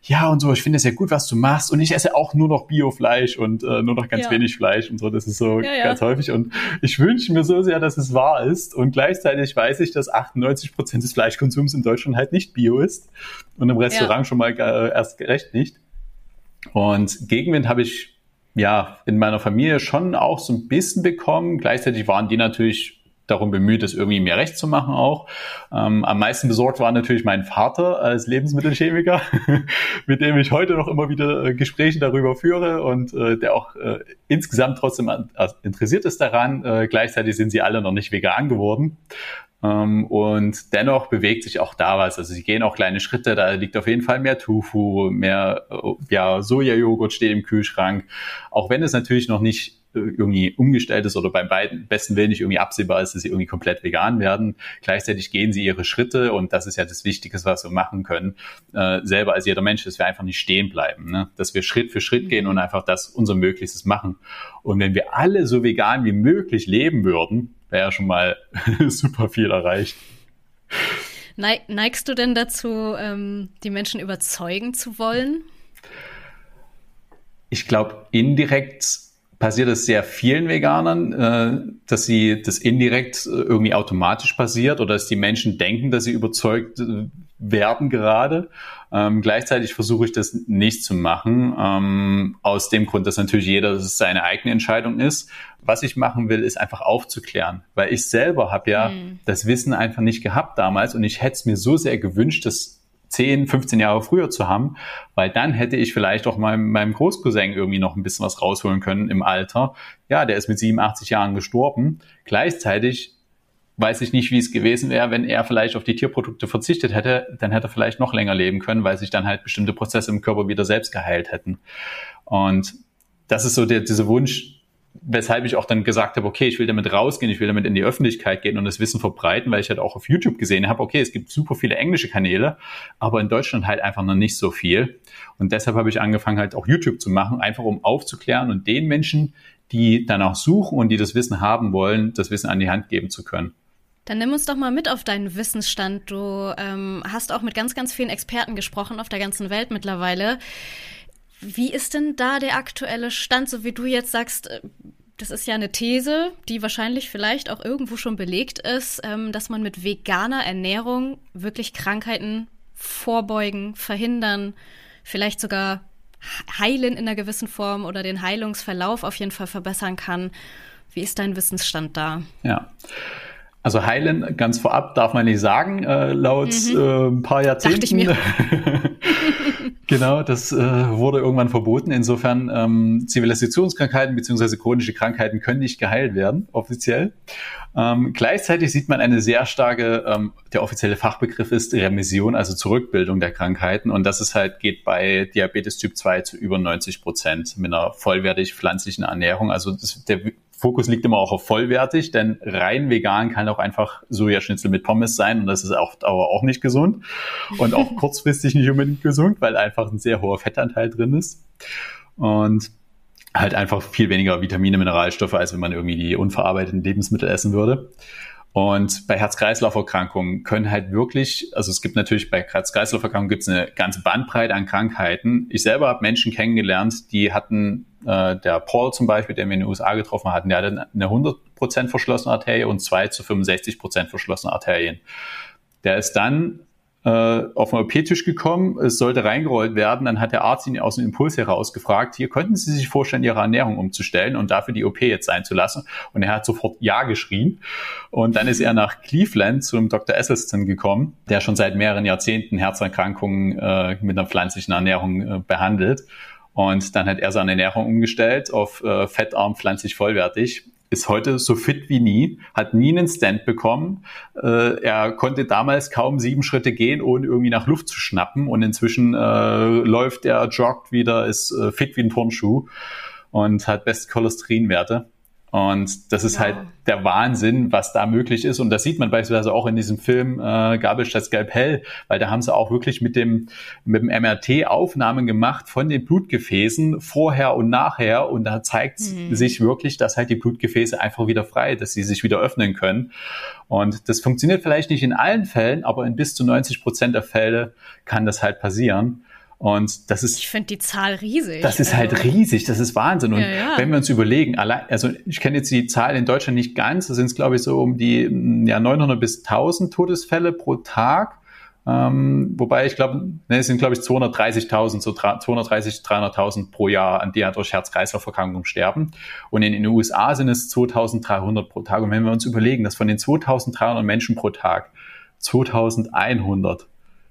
S1: ja und so, ich finde es ja gut, was du machst und ich esse auch nur noch Biofleisch und äh, nur noch ganz ja. wenig Fleisch und so. Das ist so ja, ja. ganz häufig und ich wünsche mir so sehr, dass es wahr ist und gleichzeitig weiß ich, dass 98 Prozent des Fleischkonsums in Deutschland halt nicht Bio ist und im Restaurant schon mal äh, erst recht nicht. Und Gegenwind habe ich ja in meiner Familie schon auch so ein bisschen bekommen. Gleichzeitig waren die natürlich darum bemüht, es irgendwie mehr recht zu machen auch. Ähm, am meisten besorgt war natürlich mein Vater als Lebensmittelchemiker, mit dem ich heute noch immer wieder äh, Gespräche darüber führe und äh, der auch äh, insgesamt trotzdem interessiert ist daran. Äh, gleichzeitig sind sie alle noch nicht vegan geworden. Ähm, und dennoch bewegt sich auch da was. Also sie gehen auch kleine Schritte. Da liegt auf jeden Fall mehr Tofu, mehr äh, ja, Sojajoghurt steht im Kühlschrank. Auch wenn es natürlich noch nicht irgendwie umgestellt ist oder beim beiden besten Willen nicht irgendwie absehbar ist, dass sie irgendwie komplett vegan werden. Gleichzeitig gehen sie ihre Schritte und das ist ja das Wichtigste, was wir machen können, äh, selber als jeder Mensch, dass wir einfach nicht stehen bleiben, ne? dass wir Schritt für Schritt gehen und einfach das unser Möglichstes machen. Und wenn wir alle so vegan wie möglich leben würden, wäre ja schon mal super viel erreicht.
S2: Neigst du denn dazu, ähm, die Menschen überzeugen zu wollen?
S1: Ich glaube, indirekt passiert es sehr vielen Veganern, äh, dass sie das indirekt äh, irgendwie automatisch passiert oder dass die Menschen denken, dass sie überzeugt äh, werden gerade. Ähm, gleichzeitig versuche ich das nicht zu machen, ähm, aus dem Grund, dass natürlich jeder seine eigene Entscheidung ist. Was ich machen will, ist einfach aufzuklären, weil ich selber habe ja mhm. das Wissen einfach nicht gehabt damals und ich hätte es mir so sehr gewünscht, dass 10, 15 Jahre früher zu haben, weil dann hätte ich vielleicht auch meinem, meinem Großcousin irgendwie noch ein bisschen was rausholen können im Alter. Ja, der ist mit 87 Jahren gestorben. Gleichzeitig weiß ich nicht, wie es gewesen wäre, wenn er vielleicht auf die Tierprodukte verzichtet hätte, dann hätte er vielleicht noch länger leben können, weil sich dann halt bestimmte Prozesse im Körper wieder selbst geheilt hätten. Und das ist so der, dieser Wunsch, weshalb ich auch dann gesagt habe, okay, ich will damit rausgehen, ich will damit in die Öffentlichkeit gehen und das Wissen verbreiten, weil ich halt auch auf YouTube gesehen habe, okay, es gibt super viele englische Kanäle, aber in Deutschland halt einfach noch nicht so viel. Und deshalb habe ich angefangen, halt auch YouTube zu machen, einfach um aufzuklären und den Menschen, die danach suchen und die das Wissen haben wollen, das Wissen an die Hand geben zu können.
S2: Dann nimm uns doch mal mit auf deinen Wissensstand. Du ähm, hast auch mit ganz, ganz vielen Experten gesprochen auf der ganzen Welt mittlerweile. Wie ist denn da der aktuelle Stand, so wie du jetzt sagst, äh, das ist ja eine These, die wahrscheinlich vielleicht auch irgendwo schon belegt ist, ähm, dass man mit veganer Ernährung wirklich Krankheiten vorbeugen, verhindern, vielleicht sogar heilen in einer gewissen Form oder den Heilungsverlauf auf jeden Fall verbessern kann. Wie ist dein Wissensstand da?
S1: Ja. Also heilen ganz vorab darf man nicht sagen, äh, laut mhm. äh, ein paar Jahrzehnten. Dachte ich mir. genau, das äh, wurde irgendwann verboten. Insofern ähm, Zivilisationskrankheiten bzw. chronische Krankheiten können nicht geheilt werden, offiziell. Ähm, gleichzeitig sieht man eine sehr starke, ähm, der offizielle Fachbegriff ist Remission, also Zurückbildung der Krankheiten. Und das ist halt, geht bei Diabetes Typ 2 zu über 90 Prozent mit einer vollwertig pflanzlichen Ernährung. Also das, der Fokus liegt immer auch auf vollwertig, denn rein vegan kann auch einfach Sojaschnitzel mit Pommes sein und das ist auf Dauer auch nicht gesund und auch kurzfristig nicht unbedingt gesund, weil einfach ein sehr hoher Fettanteil drin ist und halt einfach viel weniger Vitamine, Mineralstoffe, als wenn man irgendwie die unverarbeiteten Lebensmittel essen würde. Und bei Herz-Kreislauf-Erkrankungen können halt wirklich, also es gibt natürlich bei Herz-Kreislauf-Erkrankungen gibt es eine ganze Bandbreite an Krankheiten. Ich selber habe Menschen kennengelernt, die hatten, äh, der Paul zum Beispiel, den wir in den USA getroffen hatten, der hatte eine 100% verschlossene Arterie und zwei zu 65% verschlossene Arterien. Der ist dann äh, auf den OP-Tisch gekommen, es sollte reingerollt werden, dann hat der Arzt ihn aus dem Impuls heraus gefragt, hier könnten Sie sich vorstellen, Ihre Ernährung umzustellen und dafür die OP jetzt einzulassen. Und er hat sofort Ja geschrien. Und dann ist er nach Cleveland zu einem Dr. Esselstyn gekommen, der schon seit mehreren Jahrzehnten Herzerkrankungen äh, mit einer pflanzlichen Ernährung äh, behandelt. Und dann hat er seine Ernährung umgestellt auf äh, fettarm, pflanzlich vollwertig ist heute so fit wie nie, hat nie einen Stand bekommen. Äh, er konnte damals kaum sieben Schritte gehen, ohne irgendwie nach Luft zu schnappen. Und inzwischen äh, läuft er, joggt wieder, ist äh, fit wie ein Turnschuh und hat beste Cholesterinwerte. Und das ist ja. halt der Wahnsinn, was da möglich ist. Und das sieht man beispielsweise auch in diesem Film äh, Gabel statt Skalpell, weil da haben sie auch wirklich mit dem, mit dem MRT Aufnahmen gemacht von den Blutgefäßen vorher und nachher. Und da zeigt mhm. sich wirklich, dass halt die Blutgefäße einfach wieder frei, dass sie sich wieder öffnen können. Und das funktioniert vielleicht nicht in allen Fällen, aber in bis zu 90 Prozent der Fälle kann das halt passieren. Und das ist.
S2: Ich finde die Zahl riesig.
S1: Das ist halt also. riesig, das ist Wahnsinn. Und ja, ja. wenn wir uns überlegen, allein, also ich kenne jetzt die Zahl in Deutschland nicht ganz, da sind es glaube ich so um die ja, 900 bis 1000 Todesfälle pro Tag. Ähm, wobei ich glaube, ne, es sind glaube ich 230.000, so 230, 300.000 pro Jahr, an die ja durch Herz-Kreislauf-Erkrankungen sterben. Und in den USA sind es 2.300 pro Tag. Und wenn wir uns überlegen, dass von den 2.300 Menschen pro Tag 2.100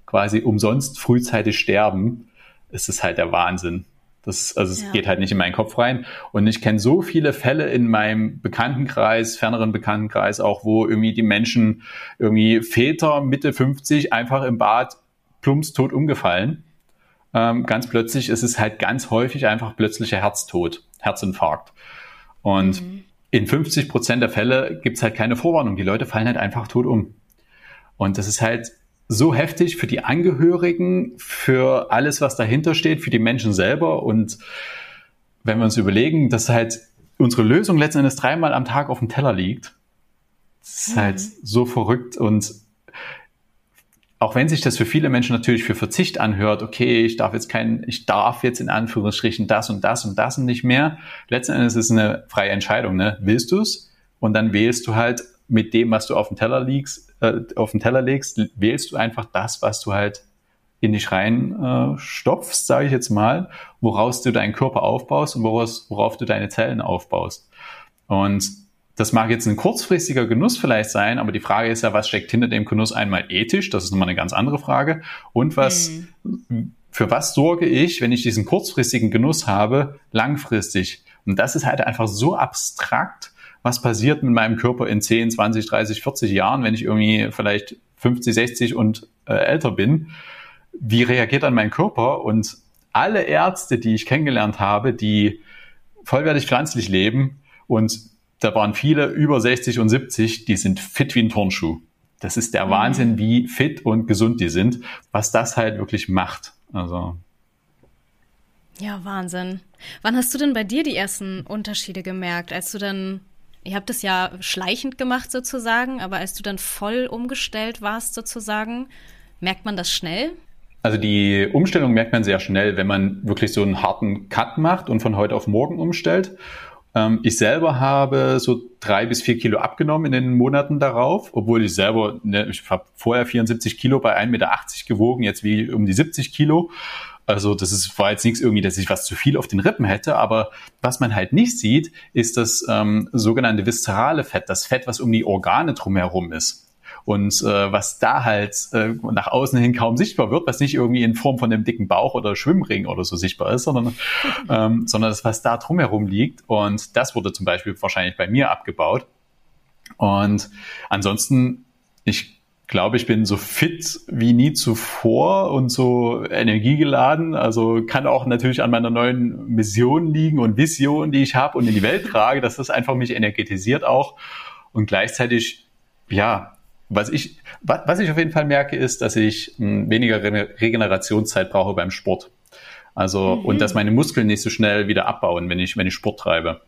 S1: quasi umsonst frühzeitig sterben, ist es halt der Wahnsinn. Das, also es ja. geht halt nicht in meinen Kopf rein. Und ich kenne so viele Fälle in meinem Bekanntenkreis, ferneren Bekanntenkreis auch, wo irgendwie die Menschen, irgendwie Väter Mitte 50 einfach im Bad plumps tot umgefallen. Ähm, ganz plötzlich ist es halt ganz häufig einfach plötzlicher Herztod, Herzinfarkt. Und mhm. in 50 Prozent der Fälle gibt es halt keine Vorwarnung. Die Leute fallen halt einfach tot um. Und das ist halt so heftig für die Angehörigen, für alles, was dahinter steht, für die Menschen selber. Und wenn wir uns überlegen, dass halt unsere Lösung letzten Endes dreimal am Tag auf dem Teller liegt, das ist halt mhm. halt so verrückt und auch wenn sich das für viele Menschen natürlich für Verzicht anhört, okay, ich darf jetzt kein, ich darf jetzt in Anführungsstrichen das und das und das und nicht mehr. Letzten Endes ist es eine freie Entscheidung, ne? Willst du es? Und dann wählst du halt mit dem, was du auf dem Teller liegst, äh, auf den Teller legst, wählst du einfach das, was du halt in dich rein äh, stopfst, sage ich jetzt mal, woraus du deinen Körper aufbaust und woraus, worauf du deine Zellen aufbaust. Und das mag jetzt ein kurzfristiger Genuss vielleicht sein, aber die Frage ist ja, was steckt hinter dem Genuss einmal ethisch? Das ist nochmal eine ganz andere Frage. Und was, mhm. für was sorge ich, wenn ich diesen kurzfristigen Genuss habe, langfristig? Und das ist halt einfach so abstrakt, was passiert mit meinem Körper in 10, 20, 30, 40 Jahren, wenn ich irgendwie vielleicht 50, 60 und äh, älter bin. Wie reagiert dann mein Körper? Und alle Ärzte, die ich kennengelernt habe, die vollwertig pflanzlich leben und da waren viele über 60 und 70, die sind fit wie ein Turnschuh. Das ist der mhm. Wahnsinn, wie fit und gesund die sind, was das halt wirklich macht. Also.
S2: Ja, Wahnsinn. Wann hast du denn bei dir die ersten Unterschiede gemerkt, als du dann Ihr habt es ja schleichend gemacht sozusagen, aber als du dann voll umgestellt warst sozusagen, merkt man das schnell?
S1: Also die Umstellung merkt man sehr schnell, wenn man wirklich so einen harten Cut macht und von heute auf morgen umstellt. Ähm, ich selber habe so drei bis vier Kilo abgenommen in den Monaten darauf, obwohl ich selber, ne, ich habe vorher 74 Kilo bei 1,80 Meter gewogen, jetzt wie um die 70 Kilo. Also das ist, war jetzt nichts irgendwie, dass ich was zu viel auf den Rippen hätte, aber was man halt nicht sieht, ist das ähm, sogenannte viszerale Fett, das Fett, was um die Organe drumherum ist. Und äh, was da halt äh, nach außen hin kaum sichtbar wird, was nicht irgendwie in Form von einem dicken Bauch oder Schwimmring oder so sichtbar ist, sondern, ähm, sondern das, was da drumherum liegt. Und das wurde zum Beispiel wahrscheinlich bei mir abgebaut. Und ansonsten, ich glaube, ich bin so fit wie nie zuvor und so energiegeladen. Also kann auch natürlich an meiner neuen Mission liegen und Vision, die ich habe und in die Welt trage, dass das einfach mich energetisiert auch. Und gleichzeitig, ja, was ich, was ich auf jeden Fall merke, ist, dass ich hm, weniger Regenerationszeit brauche beim Sport. Also, mhm. und dass meine Muskeln nicht so schnell wieder abbauen, wenn ich, wenn ich Sport treibe.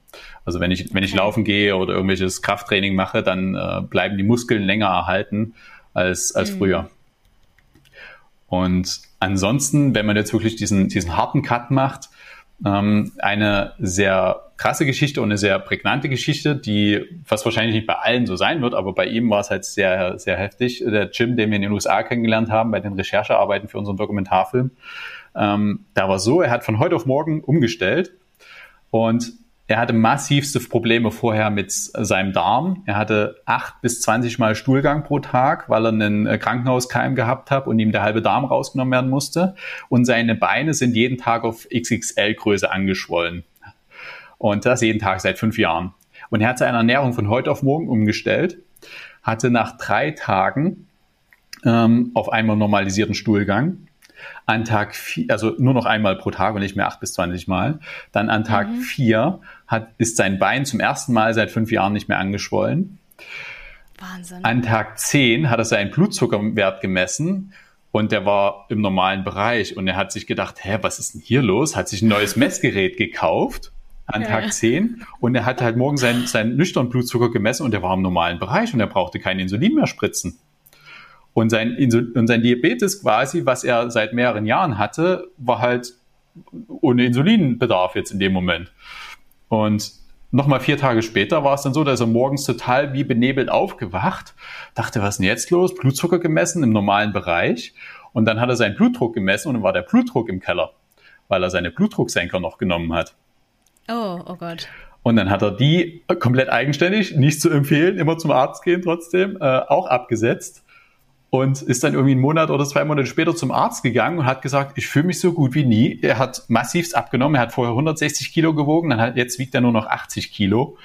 S1: Also wenn ich, wenn ich okay. laufen gehe oder irgendwelches Krafttraining mache, dann äh, bleiben die Muskeln länger erhalten als, als mhm. früher. Und ansonsten, wenn man jetzt wirklich diesen, diesen harten Cut macht, ähm, eine sehr krasse Geschichte und eine sehr prägnante Geschichte, die was wahrscheinlich nicht bei allen so sein wird, aber bei ihm war es halt sehr, sehr heftig. Der Jim, den wir in den USA kennengelernt haben, bei den Recherchearbeiten für unseren Dokumentarfilm, ähm, da war so, er hat von heute auf morgen umgestellt und er hatte massivste Probleme vorher mit seinem Darm. Er hatte acht bis zwanzig Mal Stuhlgang pro Tag, weil er einen äh, Krankenhauskeim gehabt hat und ihm der halbe Darm rausgenommen werden musste. Und seine Beine sind jeden Tag auf XXL-Größe angeschwollen. Und das jeden Tag seit fünf Jahren. Und er hat seine Ernährung von heute auf morgen umgestellt, hatte nach drei Tagen ähm, auf einmal normalisierten Stuhlgang an Tag vier, also nur noch einmal pro Tag und nicht mehr acht bis zwanzig Mal. Dann an Tag mhm. vier hat, ist sein Bein zum ersten Mal seit fünf Jahren nicht mehr angeschwollen. Wahnsinn. An Tag zehn hat er seinen Blutzuckerwert gemessen und der war im normalen Bereich und er hat sich gedacht, hä, was ist denn hier los? Hat sich ein neues Messgerät gekauft an Tag ja. 10 und er hat halt morgen seinen, seinen nüchternen Blutzucker gemessen und der war im normalen Bereich und er brauchte kein Insulin mehr spritzen. Und sein, und sein Diabetes quasi, was er seit mehreren Jahren hatte, war halt ohne Insulinbedarf jetzt in dem Moment. Und nochmal vier Tage später war es dann so, dass er morgens total wie benebelt aufgewacht, dachte, was ist denn jetzt los? Blutzucker gemessen im normalen Bereich. Und dann hat er seinen Blutdruck gemessen und dann war der Blutdruck im Keller, weil er seine Blutdrucksenker noch genommen hat.
S2: Oh, oh Gott.
S1: Und dann hat er die komplett eigenständig, nicht zu empfehlen, immer zum Arzt gehen trotzdem, äh, auch abgesetzt und ist dann irgendwie einen Monat oder zwei Monate später zum Arzt gegangen und hat gesagt, ich fühle mich so gut wie nie. Er hat massivst abgenommen. Er hat vorher 160 Kilo gewogen, dann hat, jetzt wiegt er nur noch 80 Kilo.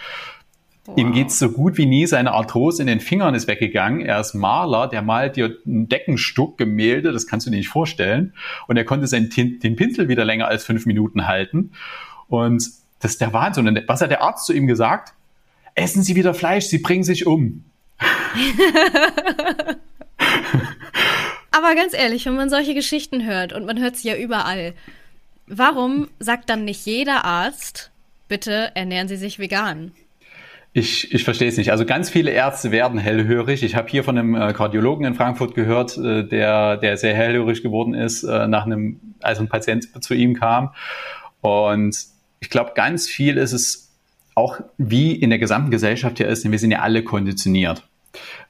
S1: Wow. Ihm geht's so gut wie nie. Seine Arthrose in den Fingern ist weggegangen. Er ist Maler, der malt dir ein Deckenstuck, Gemälde, das kannst du dir nicht vorstellen. Und er konnte seinen, den Pinsel wieder länger als fünf Minuten halten. Und das ist der Wahnsinn. Und was hat der Arzt zu ihm gesagt? Essen Sie wieder Fleisch, Sie bringen sich um.
S2: Aber ganz ehrlich, wenn man solche Geschichten hört und man hört sie ja überall, warum sagt dann nicht jeder Arzt, bitte ernähren Sie sich vegan?
S1: Ich, ich verstehe es nicht. Also ganz viele Ärzte werden hellhörig. Ich habe hier von einem äh, Kardiologen in Frankfurt gehört, äh, der, der sehr hellhörig geworden ist, äh, nach einem, als ein Patient zu ihm kam. Und ich glaube, ganz viel ist es auch wie in der gesamten Gesellschaft hier ist, wir sind ja alle konditioniert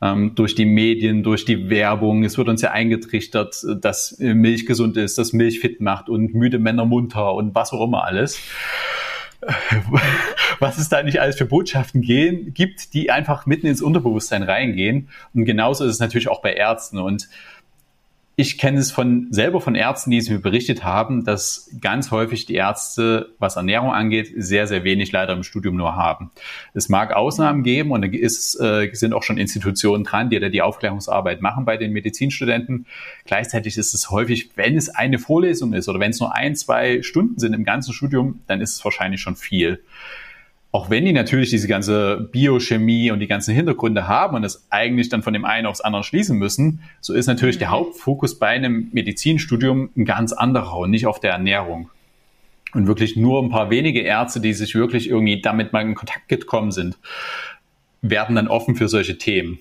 S1: ähm, durch die Medien, durch die Werbung. Es wird uns ja eingetrichtert, dass Milch gesund ist, dass Milch fit macht und müde Männer munter und was auch immer alles. Was es da nicht alles für Botschaften gehen, gibt, die einfach mitten ins Unterbewusstsein reingehen. Und genauso ist es natürlich auch bei Ärzten. Und ich kenne es von selber von Ärzten, die es mir berichtet haben, dass ganz häufig die Ärzte, was Ernährung angeht, sehr, sehr wenig leider im Studium nur haben. Es mag Ausnahmen geben und da ist, äh, sind auch schon Institutionen dran, die da die Aufklärungsarbeit machen bei den Medizinstudenten. Gleichzeitig ist es häufig, wenn es eine Vorlesung ist oder wenn es nur ein, zwei Stunden sind im ganzen Studium, dann ist es wahrscheinlich schon viel auch wenn die natürlich diese ganze Biochemie und die ganzen Hintergründe haben und es eigentlich dann von dem einen aufs andere schließen müssen, so ist natürlich mhm. der Hauptfokus bei einem Medizinstudium ein ganz anderer und nicht auf der Ernährung. Und wirklich nur ein paar wenige Ärzte, die sich wirklich irgendwie damit mal in Kontakt gekommen sind, werden dann offen für solche Themen.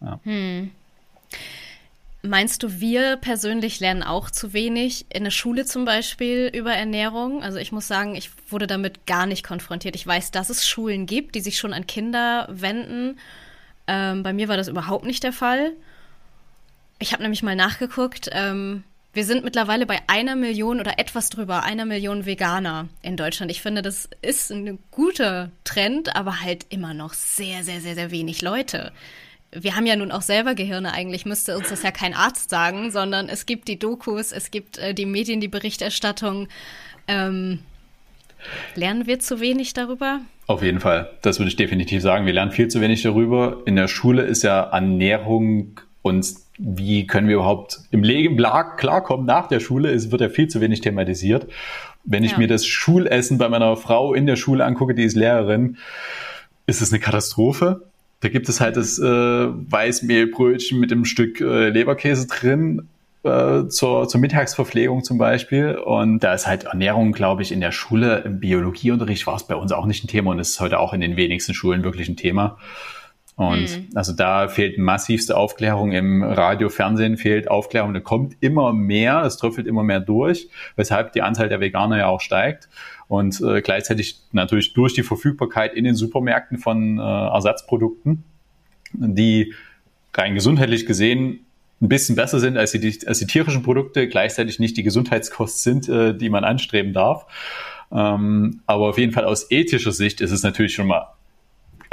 S1: Ja. Hm.
S2: Meinst du, wir persönlich lernen auch zu wenig in der Schule zum Beispiel über Ernährung? Also ich muss sagen, ich wurde damit gar nicht konfrontiert. Ich weiß, dass es Schulen gibt, die sich schon an Kinder wenden. Ähm, bei mir war das überhaupt nicht der Fall. Ich habe nämlich mal nachgeguckt. Ähm, wir sind mittlerweile bei einer Million oder etwas drüber, einer Million Veganer in Deutschland. Ich finde, das ist ein guter Trend, aber halt immer noch sehr, sehr, sehr, sehr wenig Leute wir haben ja nun auch selber Gehirne, eigentlich müsste uns das ja kein Arzt sagen, sondern es gibt die Dokus, es gibt äh, die Medien, die Berichterstattung. Ähm, lernen wir zu wenig darüber?
S1: Auf jeden Fall, das würde ich definitiv sagen. Wir lernen viel zu wenig darüber. In der Schule ist ja Ernährung und wie können wir überhaupt im Leben klarkommen nach der Schule, es wird ja viel zu wenig thematisiert. Wenn ich ja. mir das Schulessen bei meiner Frau in der Schule angucke, die ist Lehrerin, ist es eine Katastrophe. Da gibt es halt das äh, Weißmehlbrötchen mit dem Stück äh, Leberkäse drin. äh, zur, zur Mittagsverpflegung zum Beispiel. Und da ist halt Ernährung, glaube ich, in der Schule, im Biologieunterricht war es bei uns auch nicht ein Thema und ist heute auch in den wenigsten Schulen wirklich ein Thema. Und mhm. also da fehlt massivste Aufklärung im Radio, Fernsehen fehlt Aufklärung. Da kommt immer mehr, es tröpfelt immer mehr durch, weshalb die Anzahl der Veganer ja auch steigt. Und äh, gleichzeitig natürlich durch die Verfügbarkeit in den Supermärkten von äh, Ersatzprodukten, die rein gesundheitlich gesehen ein bisschen besser sind als die, als die tierischen Produkte, gleichzeitig nicht die Gesundheitskost sind, äh, die man anstreben darf. Ähm, aber auf jeden Fall aus ethischer Sicht ist es natürlich schon mal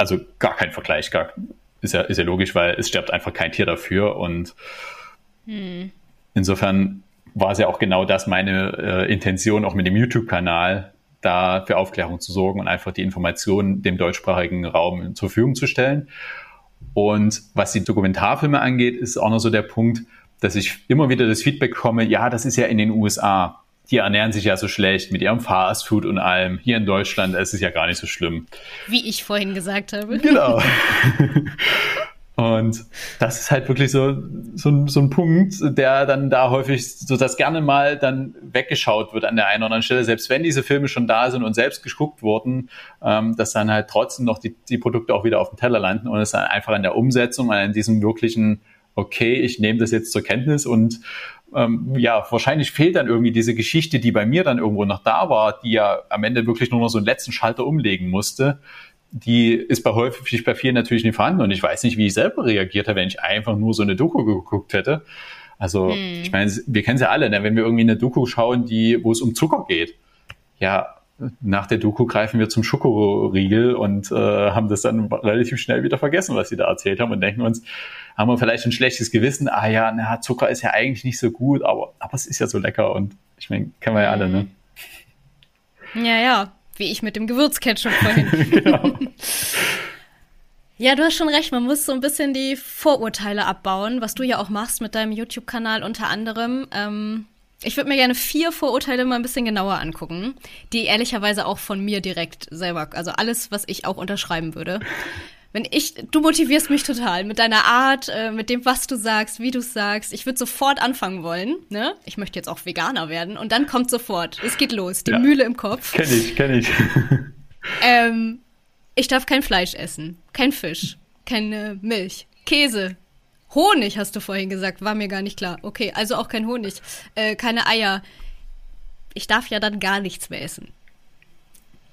S1: also gar kein Vergleich, gar, ist ja, ist ja logisch, weil es stirbt einfach kein Tier dafür und hm. insofern war es ja auch genau das meine äh, Intention, auch mit dem YouTube-Kanal, da für Aufklärung zu sorgen und einfach die Informationen dem deutschsprachigen Raum zur Verfügung zu stellen. Und was die Dokumentarfilme angeht, ist auch noch so der Punkt, dass ich immer wieder das Feedback bekomme, ja, das ist ja in den USA die ernähren sich ja so schlecht mit ihrem Fastfood und allem. Hier in Deutschland ist es ja gar nicht so schlimm.
S2: Wie ich vorhin gesagt habe.
S1: Genau. Und das ist halt wirklich so, so, so, ein Punkt, der dann da häufig, so dass gerne mal dann weggeschaut wird an der einen oder anderen Stelle, selbst wenn diese Filme schon da sind und selbst geguckt wurden, ähm, dass dann halt trotzdem noch die, die Produkte auch wieder auf dem Teller landen und es dann einfach an der Umsetzung, an diesem wirklichen, okay, ich nehme das jetzt zur Kenntnis und ähm, ja, wahrscheinlich fehlt dann irgendwie diese Geschichte, die bei mir dann irgendwo noch da war, die ja am Ende wirklich nur noch so einen letzten Schalter umlegen musste. Die ist bei häufig bei vielen natürlich nicht vorhanden und ich weiß nicht, wie ich selber reagiert hätte, wenn ich einfach nur so eine Doku geguckt hätte. Also, hm. ich meine, wir kennen es ja alle, ne? wenn wir irgendwie eine Doku schauen, die, wo es um Zucker geht. Ja, nach der Doku greifen wir zum Schokoriegel und äh, haben das dann relativ schnell wieder vergessen, was sie da erzählt haben und denken uns, haben wir vielleicht ein schlechtes Gewissen, ah ja, na, Zucker ist ja eigentlich nicht so gut, aber, aber es ist ja so lecker und ich meine, kennen wir ja alle, ne?
S2: Ja, ja, wie ich mit dem Gewürzketchup vorhin. genau. Ja, du hast schon recht, man muss so ein bisschen die Vorurteile abbauen, was du ja auch machst mit deinem YouTube-Kanal unter anderem. Ähm, ich würde mir gerne vier Vorurteile mal ein bisschen genauer angucken, die ehrlicherweise auch von mir direkt selber, also alles, was ich auch unterschreiben würde. Wenn ich, du motivierst mich total mit deiner Art, äh, mit dem, was du sagst, wie du sagst. Ich würde sofort anfangen wollen. Ne? Ich möchte jetzt auch Veganer werden und dann kommt sofort. Es geht los. Die ja. Mühle im Kopf.
S1: Kenn ich, kenn ich.
S2: ähm, ich darf kein Fleisch essen, kein Fisch, keine Milch, Käse, Honig, hast du vorhin gesagt, war mir gar nicht klar. Okay, also auch kein Honig, äh, keine Eier. Ich darf ja dann gar nichts mehr essen.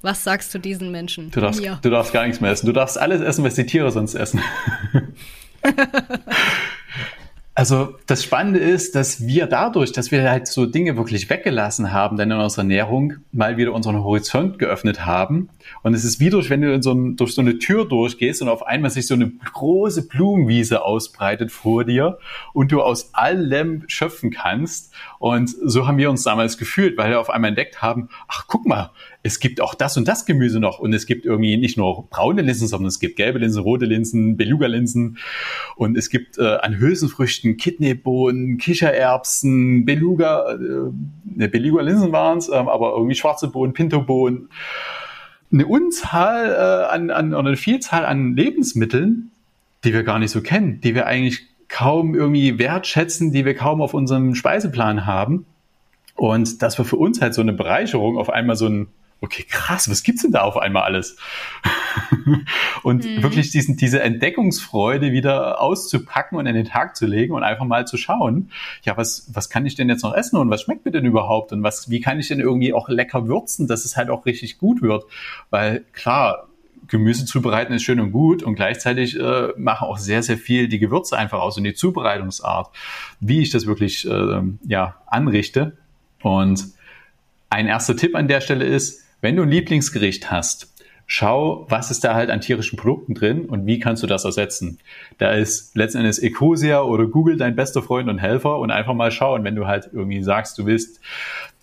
S2: Was sagst du diesen Menschen?
S1: Du darfst, du darfst gar nichts mehr essen. Du darfst alles essen, was die Tiere sonst essen. Also das Spannende ist, dass wir dadurch, dass wir halt so Dinge wirklich weggelassen haben, dann in unserer Ernährung mal wieder unseren Horizont geöffnet haben. Und es ist wie durch, wenn du so ein, durch so eine Tür durchgehst und auf einmal sich so eine große Blumenwiese ausbreitet vor dir und du aus allem schöpfen kannst. Und so haben wir uns damals gefühlt, weil wir auf einmal entdeckt haben, ach guck mal, es gibt auch das und das Gemüse noch und es gibt irgendwie nicht nur braune Linsen, sondern es gibt gelbe Linsen, rote Linsen, Beluga-Linsen und es gibt äh, an Hülsenfrüchten Kidneybohnen, Kichererbsen, Beluga, äh, ne, Beluga-Linsen waren es, äh, aber irgendwie schwarze Bohnen, Pintobohnen. Eine Unzahl äh, an, an oder eine Vielzahl an Lebensmitteln, die wir gar nicht so kennen, die wir eigentlich kaum irgendwie wertschätzen, die wir kaum auf unserem Speiseplan haben. Und das war für uns halt so eine Bereicherung, auf einmal so ein okay, krass, was gibt's denn da auf einmal alles? und mhm. wirklich diesen, diese Entdeckungsfreude wieder auszupacken und an den Tag zu legen und einfach mal zu schauen, ja, was, was kann ich denn jetzt noch essen und was schmeckt mir denn überhaupt und was, wie kann ich denn irgendwie auch lecker würzen, dass es halt auch richtig gut wird? Weil klar, Gemüse zubereiten ist schön und gut und gleichzeitig äh, machen auch sehr, sehr viel die Gewürze einfach aus und die Zubereitungsart, wie ich das wirklich äh, ja, anrichte. Und ein erster Tipp an der Stelle ist, wenn du ein Lieblingsgericht hast, schau, was ist da halt an tierischen Produkten drin und wie kannst du das ersetzen. Da ist letzten Endes Ecosia oder Google dein bester Freund und Helfer und einfach mal schauen, wenn du halt irgendwie sagst, du willst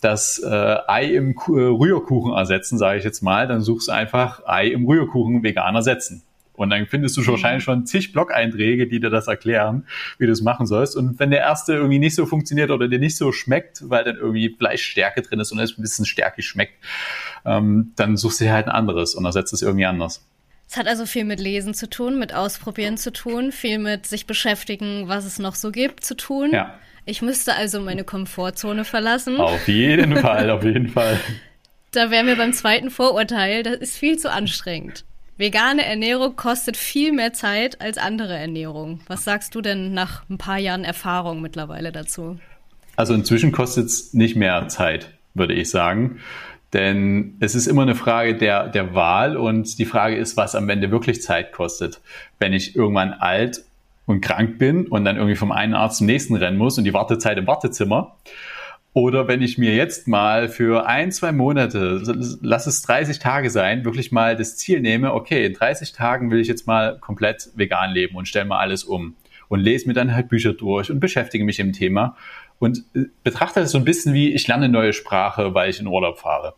S1: das äh, Ei im äh, Rührkuchen ersetzen, sage ich jetzt mal, dann suchst einfach Ei im Rührkuchen vegan ersetzen. Und dann findest du mhm. wahrscheinlich schon zig Blog-Einträge, die dir das erklären, wie du es machen sollst. Und wenn der erste irgendwie nicht so funktioniert oder dir nicht so schmeckt, weil dann irgendwie Fleischstärke drin ist und es ein bisschen stärkig schmeckt, ähm, dann suchst du dir halt ein anderes und ersetzt es irgendwie anders.
S2: Es hat also viel mit Lesen zu tun, mit Ausprobieren zu tun, viel mit sich beschäftigen, was es noch so gibt, zu tun. Ja. Ich müsste also meine Komfortzone verlassen.
S1: Auf jeden Fall, auf jeden Fall.
S2: Da wären wir beim zweiten Vorurteil, das ist viel zu anstrengend. Vegane Ernährung kostet viel mehr Zeit als andere Ernährung. Was sagst du denn nach ein paar Jahren Erfahrung mittlerweile dazu?
S1: Also inzwischen kostet es nicht mehr Zeit, würde ich sagen. Denn es ist immer eine Frage der, der Wahl und die Frage ist, was am Ende wirklich Zeit kostet. Wenn ich irgendwann alt und krank bin und dann irgendwie vom einen Arzt zum nächsten rennen muss und die Wartezeit im Wartezimmer oder wenn ich mir jetzt mal für ein, zwei Monate, lass es 30 Tage sein, wirklich mal das Ziel nehme, okay, in 30 Tagen will ich jetzt mal komplett vegan leben und stelle mal alles um und lese mir dann halt Bücher durch und beschäftige mich im Thema und äh, betrachte das so ein bisschen wie, ich lerne eine neue Sprache, weil ich in Urlaub fahre.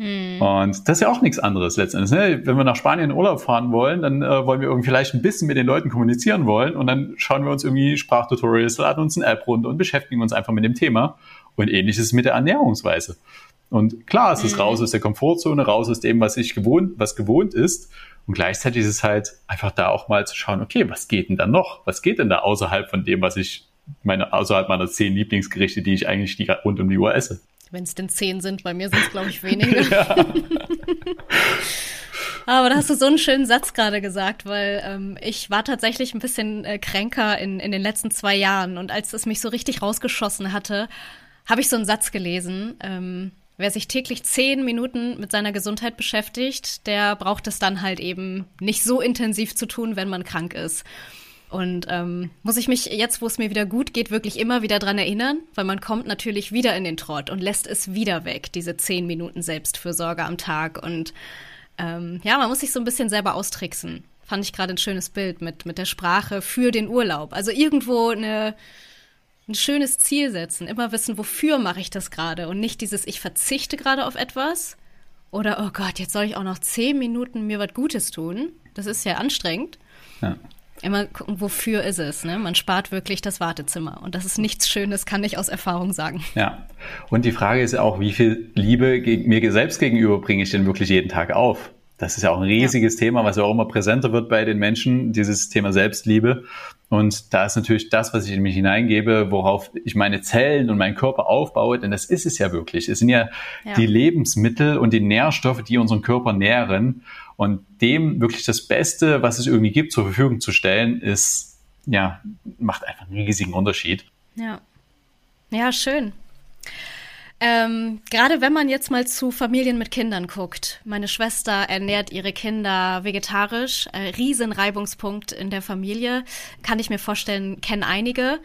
S1: Hm. Und das ist ja auch nichts anderes letztendlich. Ne? Wenn wir nach Spanien in Urlaub fahren wollen, dann äh, wollen wir irgendwie vielleicht ein bisschen mit den Leuten kommunizieren wollen und dann schauen wir uns irgendwie Sprachtutorials, laden uns eine App runter und beschäftigen uns einfach mit dem Thema. Und ähnliches mit der Ernährungsweise. Und klar, es ist hm. raus aus der Komfortzone, raus aus dem, was ich gewohnt, was gewohnt ist. Und gleichzeitig ist es halt einfach da auch mal zu schauen, okay, was geht denn da noch? Was geht denn da außerhalb von dem, was ich meine, außerhalb meiner zehn Lieblingsgerichte, die ich eigentlich die, rund um die Uhr esse?
S2: Wenn es denn zehn sind, bei mir sind es, glaube ich, weniger. Ja. Aber da hast du so einen schönen Satz gerade gesagt, weil ähm, ich war tatsächlich ein bisschen äh, kränker in, in den letzten zwei Jahren. Und als es mich so richtig rausgeschossen hatte, habe ich so einen Satz gelesen. Ähm, wer sich täglich zehn Minuten mit seiner Gesundheit beschäftigt, der braucht es dann halt eben nicht so intensiv zu tun, wenn man krank ist. Und ähm, muss ich mich jetzt, wo es mir wieder gut geht, wirklich immer wieder dran erinnern, weil man kommt natürlich wieder in den Trott und lässt es wieder weg, diese zehn Minuten Selbstfürsorge am Tag. Und ähm, ja, man muss sich so ein bisschen selber austricksen. Fand ich gerade ein schönes Bild mit, mit der Sprache für den Urlaub. Also irgendwo eine, ein schönes Ziel setzen, immer wissen, wofür mache ich das gerade und nicht dieses, ich verzichte gerade auf etwas oder, oh Gott, jetzt soll ich auch noch zehn Minuten mir was Gutes tun. Das ist ja anstrengend. Ja. Immer gucken, wofür ist es. Ne? Man spart wirklich das Wartezimmer. Und das ist nichts Schönes, kann ich aus Erfahrung sagen.
S1: Ja. Und die Frage ist auch, wie viel Liebe mir selbst gegenüber bringe ich denn wirklich jeden Tag auf? Das ist ja auch ein riesiges ja. Thema, was ja auch immer präsenter wird bei den Menschen, dieses Thema Selbstliebe. Und da ist natürlich das, was ich in mich hineingebe, worauf ich meine Zellen und meinen Körper aufbaue, denn das ist es ja wirklich. Es sind ja, ja. die Lebensmittel und die Nährstoffe, die unseren Körper nähren. Und dem wirklich das Beste, was es irgendwie gibt, zur Verfügung zu stellen, ist, ja, macht einfach einen riesigen Unterschied.
S2: Ja. Ja, schön. Ähm, Gerade wenn man jetzt mal zu Familien mit Kindern guckt. Meine Schwester ernährt ihre Kinder vegetarisch. Äh, Riesenreibungspunkt in der Familie. Kann ich mir vorstellen, kennen einige.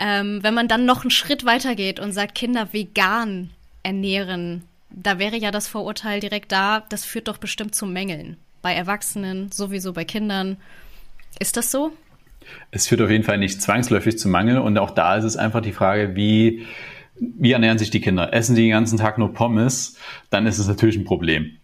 S2: Ähm, wenn man dann noch einen Schritt weiter geht und sagt, Kinder vegan ernähren, da wäre ja das Vorurteil direkt da, das führt doch bestimmt zu Mängeln. Bei Erwachsenen, sowieso bei Kindern. Ist das so?
S1: Es führt auf jeden Fall nicht zwangsläufig zu Mangel und auch da ist es einfach die Frage, wie, wie ernähren sich die Kinder? Essen die den ganzen Tag nur Pommes, dann ist es natürlich ein Problem.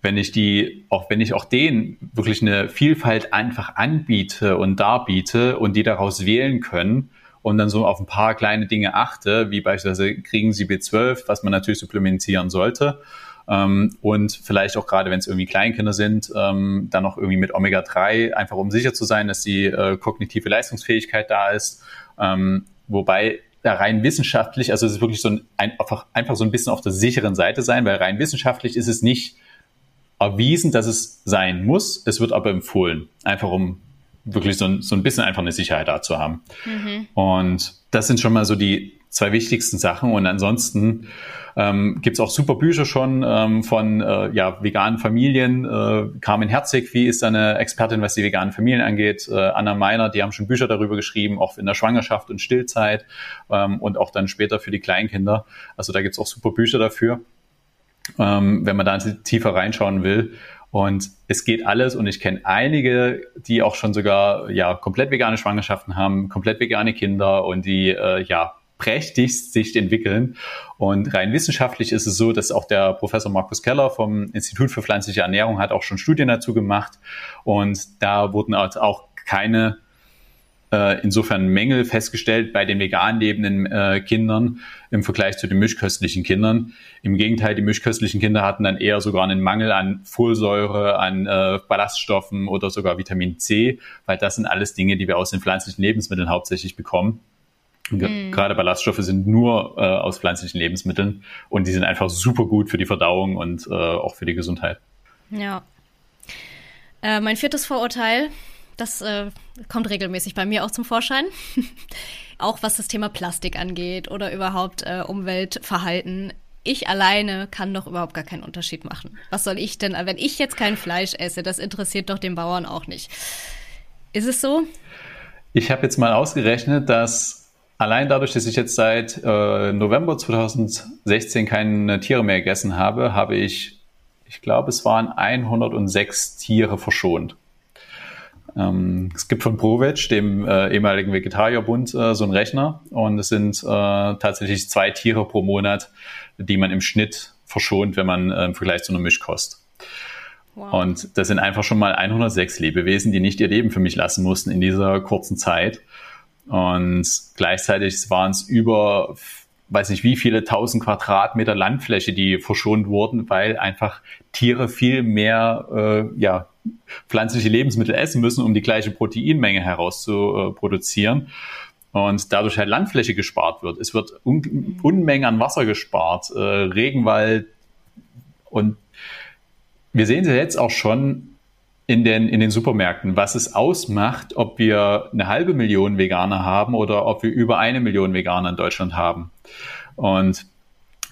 S1: Wenn ich die, auch wenn ich auch denen wirklich eine Vielfalt einfach anbiete und darbiete und die daraus wählen können, und dann so auf ein paar kleine Dinge achte, wie beispielsweise kriegen sie B12, was man natürlich supplementieren sollte. Ähm, und vielleicht auch gerade, wenn es irgendwie Kleinkinder sind, ähm, dann noch irgendwie mit Omega-3, einfach um sicher zu sein, dass die äh, kognitive Leistungsfähigkeit da ist. Ähm, wobei da rein wissenschaftlich, also es ist wirklich so ein, einfach, einfach so ein bisschen auf der sicheren Seite sein, weil rein wissenschaftlich ist es nicht erwiesen, dass es sein muss. Es wird aber empfohlen, einfach um wirklich so ein, so ein bisschen einfach eine Sicherheit da zu haben. Mhm. Und das sind schon mal so die zwei wichtigsten Sachen. Und ansonsten ähm, gibt es auch super Bücher schon ähm, von äh, ja, veganen Familien. Äh, Carmen Herzig, wie ist eine Expertin, was die veganen Familien angeht. Äh, Anna Meiner, die haben schon Bücher darüber geschrieben, auch in der Schwangerschaft und Stillzeit ähm, und auch dann später für die Kleinkinder. Also da gibt es auch super Bücher dafür, ähm, wenn man da tiefer reinschauen will. Und es geht alles und ich kenne einige, die auch schon sogar ja komplett vegane Schwangerschaften haben, komplett vegane Kinder und die äh, ja prächtigst sich entwickeln. Und rein wissenschaftlich ist es so, dass auch der Professor Markus Keller vom Institut für pflanzliche Ernährung hat auch schon Studien dazu gemacht. Und da wurden auch keine äh, insofern Mängel festgestellt bei den vegan lebenden äh, Kindern im Vergleich zu den mischköstlichen Kindern. Im Gegenteil, die mischköstlichen Kinder hatten dann eher sogar einen Mangel an Folsäure, an äh, Ballaststoffen oder sogar Vitamin C, weil das sind alles Dinge, die wir aus den pflanzlichen Lebensmitteln hauptsächlich bekommen. Mhm. Gerade Ballaststoffe sind nur äh, aus pflanzlichen Lebensmitteln und die sind einfach super gut für die Verdauung und äh, auch für die Gesundheit.
S2: Ja. Äh, mein viertes Vorurteil, das äh, kommt regelmäßig bei mir auch zum Vorschein. auch was das Thema Plastik angeht oder überhaupt äh, Umweltverhalten. Ich alleine kann doch überhaupt gar keinen Unterschied machen. Was soll ich denn, wenn ich jetzt kein Fleisch esse, das interessiert doch den Bauern auch nicht. Ist es so?
S1: Ich habe jetzt mal ausgerechnet, dass allein dadurch, dass ich jetzt seit äh, November 2016 keine Tiere mehr gegessen habe, habe ich, ich glaube, es waren 106 Tiere verschont. Ähm, es gibt von Provetsch, dem äh, ehemaligen Vegetarierbund, äh, so einen Rechner und es sind äh, tatsächlich zwei Tiere pro Monat, die man im Schnitt verschont, wenn man äh, im Vergleich zu einer Mischkost. Wow. Und das sind einfach schon mal 106 Lebewesen, die nicht ihr Leben für mich lassen mussten in dieser kurzen Zeit. Und gleichzeitig waren es über, weiß nicht wie viele tausend Quadratmeter Landfläche, die verschont wurden, weil einfach Tiere viel mehr äh, ja, pflanzliche Lebensmittel essen müssen, um die gleiche Proteinmenge herauszuproduzieren. Und dadurch halt Landfläche gespart wird. Es wird Un Unmengen an Wasser gespart, äh, Regenwald. Und wir sehen sie jetzt auch schon in den, in den Supermärkten, was es ausmacht, ob wir eine halbe Million Veganer haben oder ob wir über eine Million Veganer in Deutschland haben. Und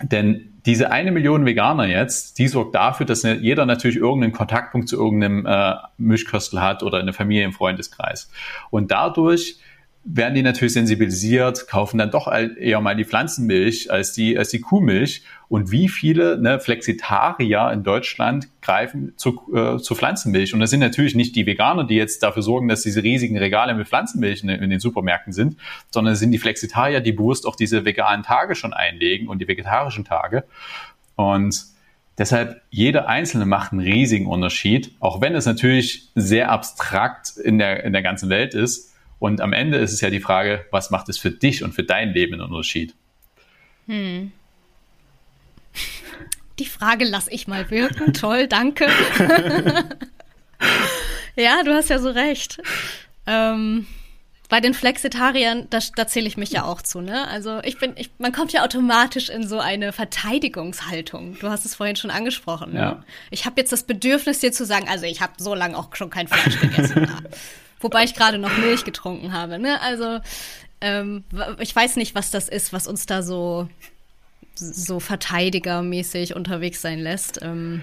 S1: denn diese eine Million Veganer jetzt, die sorgt dafür, dass jeder natürlich irgendeinen Kontaktpunkt zu irgendeinem äh, Mischköstel hat oder eine Familie im Freundeskreis. Und dadurch werden die natürlich sensibilisiert, kaufen dann doch eher mal die Pflanzenmilch als die, als die Kuhmilch. Und wie viele ne, Flexitarier in Deutschland greifen zu, äh, zu Pflanzenmilch? Und das sind natürlich nicht die Veganer, die jetzt dafür sorgen, dass diese riesigen Regale mit Pflanzenmilch in, in den Supermärkten sind, sondern es sind die Flexitarier, die bewusst auch diese veganen Tage schon einlegen und die vegetarischen Tage. Und Deshalb, jeder Einzelne macht einen riesigen Unterschied, auch wenn es natürlich sehr abstrakt in der, in der ganzen Welt ist. Und am Ende ist es ja die Frage, was macht es für dich und für dein Leben einen Unterschied? Hm.
S2: Die Frage lasse ich mal wirken. Toll, danke. ja, du hast ja so recht. Ähm, bei den Flexitariern, da, da zähle ich mich ja auch zu, ne? Also ich bin, ich, man kommt ja automatisch in so eine Verteidigungshaltung. Du hast es vorhin schon angesprochen. Ne? Ja. Ich habe jetzt das Bedürfnis, dir zu sagen, also ich habe so lange auch schon kein Fleisch gegessen. Wobei ich gerade noch Milch getrunken habe. Ne? Also ähm, ich weiß nicht, was das ist, was uns da so, so verteidigermäßig unterwegs sein lässt. Ähm.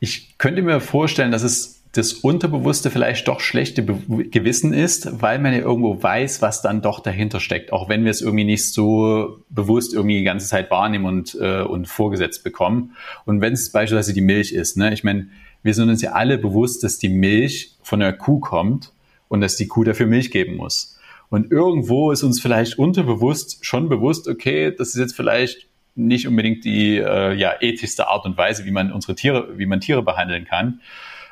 S1: Ich könnte mir vorstellen, dass es das Unterbewusste vielleicht doch schlechte Be Gewissen ist, weil man ja irgendwo weiß, was dann doch dahinter steckt, auch wenn wir es irgendwie nicht so bewusst irgendwie die ganze Zeit wahrnehmen und, äh, und vorgesetzt bekommen. Und wenn es beispielsweise die Milch ist, ne? ich meine, wir sind uns ja alle bewusst, dass die Milch von der Kuh kommt und dass die Kuh dafür Milch geben muss. Und irgendwo ist uns vielleicht unterbewusst schon bewusst, okay, das ist jetzt vielleicht nicht unbedingt die äh, ja, ethischste Art und Weise, wie man unsere Tiere, wie man Tiere behandeln kann.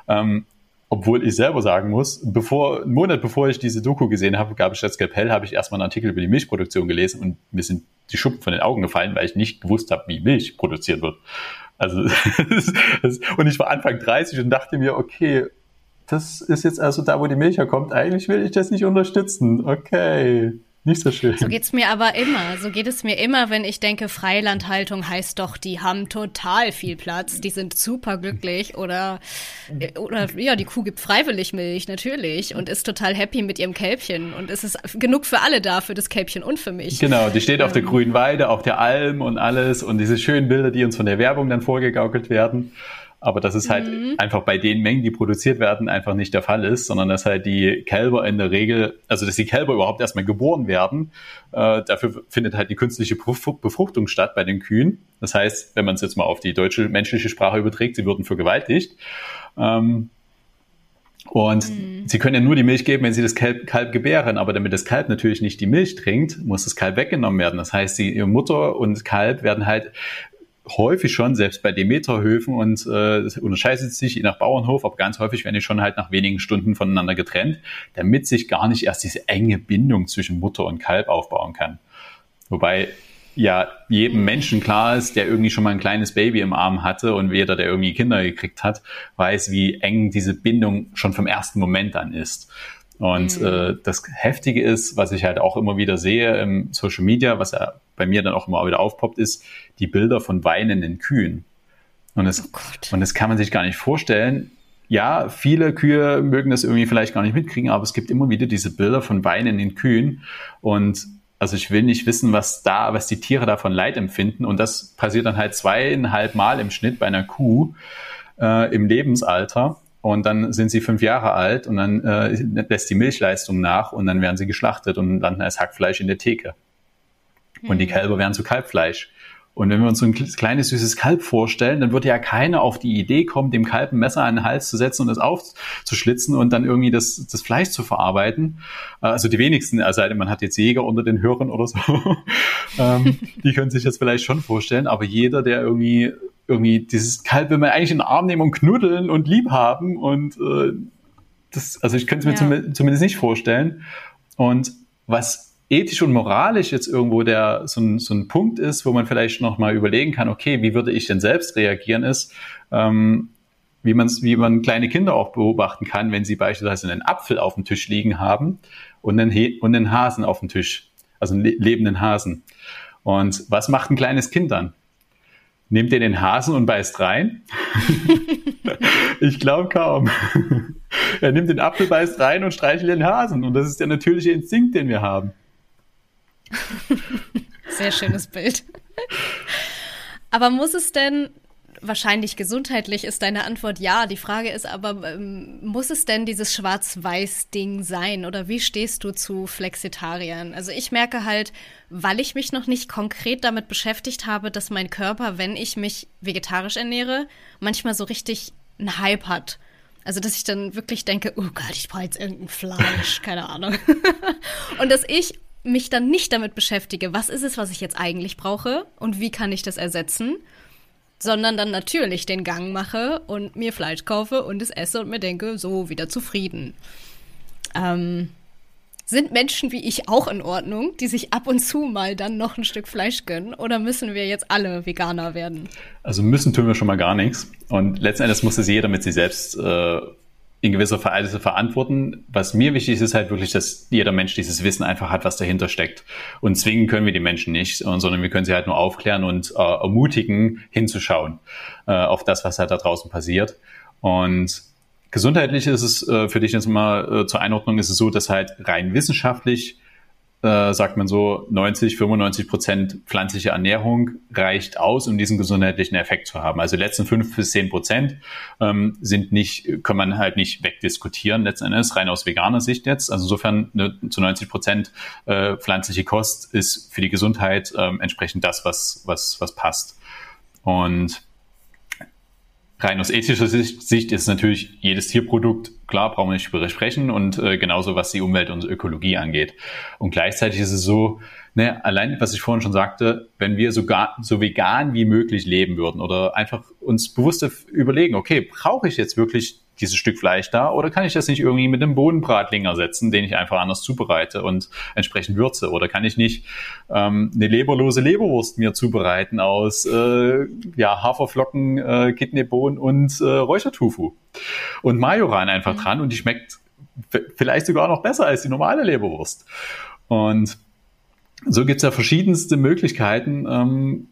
S1: Ähm, obwohl ich selber sagen muss, bevor, einen Monat bevor ich diese Doku gesehen habe, gab es statt Skalpell, habe ich erstmal einen Artikel über die Milchproduktion gelesen und mir sind die Schuppen von den Augen gefallen, weil ich nicht gewusst habe, wie Milch produziert wird. Also, und ich war Anfang 30 und dachte mir, okay, das ist jetzt also da, wo die Milch herkommt. Eigentlich will ich das nicht unterstützen. Okay. Nicht so schön.
S2: So geht's mir aber immer. So geht es mir immer, wenn ich denke, Freilandhaltung heißt doch, die haben total viel Platz, die sind super glücklich oder, oder ja, die Kuh gibt freiwillig Milch, natürlich, und ist total happy mit ihrem Kälbchen. Und es ist genug für alle da, für das Kälbchen und für mich.
S1: Genau, die steht auf der ähm. grünen Weide, auf der Alm und alles und diese schönen Bilder, die uns von der Werbung dann vorgegaukelt werden. Aber dass es halt mhm. einfach bei den Mengen, die produziert werden, einfach nicht der Fall ist, sondern dass halt die Kälber in der Regel, also dass die Kälber überhaupt erstmal geboren werden. Äh, dafür findet halt die künstliche Befruchtung statt bei den Kühen. Das heißt, wenn man es jetzt mal auf die deutsche menschliche Sprache überträgt, sie würden vergewaltigt. Ähm, und mhm. sie können ja nur die Milch geben, wenn sie das Kalb, Kalb gebären. Aber damit das Kalb natürlich nicht die Milch trinkt, muss das Kalb weggenommen werden. Das heißt, die, ihre Mutter und Kalb werden halt häufig schon, selbst bei Demeterhöfen und äh, das unterscheidet sich je nach Bauernhof, aber ganz häufig werden die schon halt nach wenigen Stunden voneinander getrennt, damit sich gar nicht erst diese enge Bindung zwischen Mutter und Kalb aufbauen kann. Wobei ja jedem Menschen klar ist, der irgendwie schon mal ein kleines Baby im Arm hatte und jeder, der irgendwie Kinder gekriegt hat, weiß, wie eng diese Bindung schon vom ersten Moment an ist. Und mhm. äh, das Heftige ist, was ich halt auch immer wieder sehe im Social Media, was ja bei mir dann auch immer wieder aufpoppt, ist die Bilder von weinenden Kühen. Und das, oh und das kann man sich gar nicht vorstellen. Ja, viele Kühe mögen das irgendwie vielleicht gar nicht mitkriegen, aber es gibt immer wieder diese Bilder von weinenden Kühen. Und also ich will nicht wissen, was da, was die Tiere davon Leid empfinden. Und das passiert dann halt zweieinhalb Mal im Schnitt bei einer Kuh äh, im Lebensalter. Und dann sind sie fünf Jahre alt und dann äh, lässt die Milchleistung nach und dann werden sie geschlachtet und landen als Hackfleisch in der Theke. Und die mhm. Kälber werden zu Kalbfleisch. Und wenn wir uns so ein kleines süßes Kalb vorstellen, dann würde ja keiner auf die Idee kommen, dem Kalb ein Messer an den Hals zu setzen und es aufzuschlitzen und dann irgendwie das, das Fleisch zu verarbeiten. Also die wenigsten, also man hat jetzt Jäger unter den Hörern oder so, ähm, die können sich das vielleicht schon vorstellen, aber jeder, der irgendwie irgendwie dieses Kalb will man eigentlich in den Arm nehmen und knuddeln und lieb haben und äh, das, also ich könnte es mir ja. zum, zumindest nicht vorstellen. Und was ethisch und moralisch jetzt irgendwo der so ein, so ein Punkt ist, wo man vielleicht noch mal überlegen kann, okay, wie würde ich denn selbst reagieren, ist, ähm, wie man wie man kleine Kinder auch beobachten kann, wenn sie beispielsweise einen Apfel auf dem Tisch liegen haben und einen, He und einen Hasen auf dem Tisch, also einen lebenden Hasen. Und was macht ein kleines Kind dann? Nehmt ihr den Hasen und beißt rein? ich glaube kaum. er nimmt den Apfel, beißt rein und streichelt den Hasen. Und das ist der natürliche Instinkt, den wir haben.
S2: Sehr schönes Bild. Aber muss es denn wahrscheinlich gesundheitlich ist deine Antwort ja. Die Frage ist aber, ähm, muss es denn dieses Schwarz-Weiß-Ding sein? Oder wie stehst du zu Flexitariern? Also ich merke halt, weil ich mich noch nicht konkret damit beschäftigt habe, dass mein Körper, wenn ich mich vegetarisch ernähre, manchmal so richtig einen Hype hat. Also, dass ich dann wirklich denke, oh Gott, ich brauche jetzt irgendein Fleisch, keine Ahnung. und dass ich mich dann nicht damit beschäftige, was ist es, was ich jetzt eigentlich brauche und wie kann ich das ersetzen, sondern dann natürlich den Gang mache und mir Fleisch kaufe und es esse und mir denke, so wieder zufrieden. Ähm, sind Menschen wie ich auch in Ordnung, die sich ab und zu mal dann noch ein Stück Fleisch gönnen? Oder müssen wir jetzt alle Veganer werden?
S1: Also müssen tun wir schon mal gar nichts. Und letzten Endes muss es jeder mit sich selbst äh, in gewisser Weise verantworten. Was mir wichtig ist, ist halt wirklich, dass jeder Mensch dieses Wissen einfach hat, was dahinter steckt. Und zwingen können wir die Menschen nicht, sondern wir können sie halt nur aufklären und äh, ermutigen, hinzuschauen äh, auf das, was halt da draußen passiert. Und gesundheitlich ist es äh, für dich jetzt mal äh, zur Einordnung ist es so, dass halt rein wissenschaftlich äh, sagt man so, 90, 95 Prozent pflanzliche Ernährung reicht aus, um diesen gesundheitlichen Effekt zu haben. Also die letzten fünf bis zehn Prozent ähm, sind nicht, kann man halt nicht wegdiskutieren, letzten Endes, rein aus veganer Sicht jetzt. Also insofern ne, zu 90 Prozent äh, pflanzliche Kost ist für die Gesundheit ähm, entsprechend das, was, was, was passt. Und rein aus ethischer Sicht ist natürlich jedes Tierprodukt, klar, brauchen wir nicht darüber sprechen und äh, genauso was die Umwelt und Ökologie angeht. Und gleichzeitig ist es so, ne, allein was ich vorhin schon sagte, wenn wir so, gar, so vegan wie möglich leben würden oder einfach uns bewusst überlegen, okay, brauche ich jetzt wirklich dieses Stück Fleisch da oder kann ich das nicht irgendwie mit einem Bodenbratling ersetzen, den ich einfach anders zubereite und entsprechend würze? Oder kann ich nicht ähm, eine leberlose Leberwurst mir zubereiten aus äh, ja, Haferflocken, äh, Kidneybohnen und äh, Räuchertofu und Majoran einfach mhm. dran und die schmeckt vielleicht sogar noch besser als die normale Leberwurst. Und so gibt's ja verschiedenste Möglichkeiten, ähm,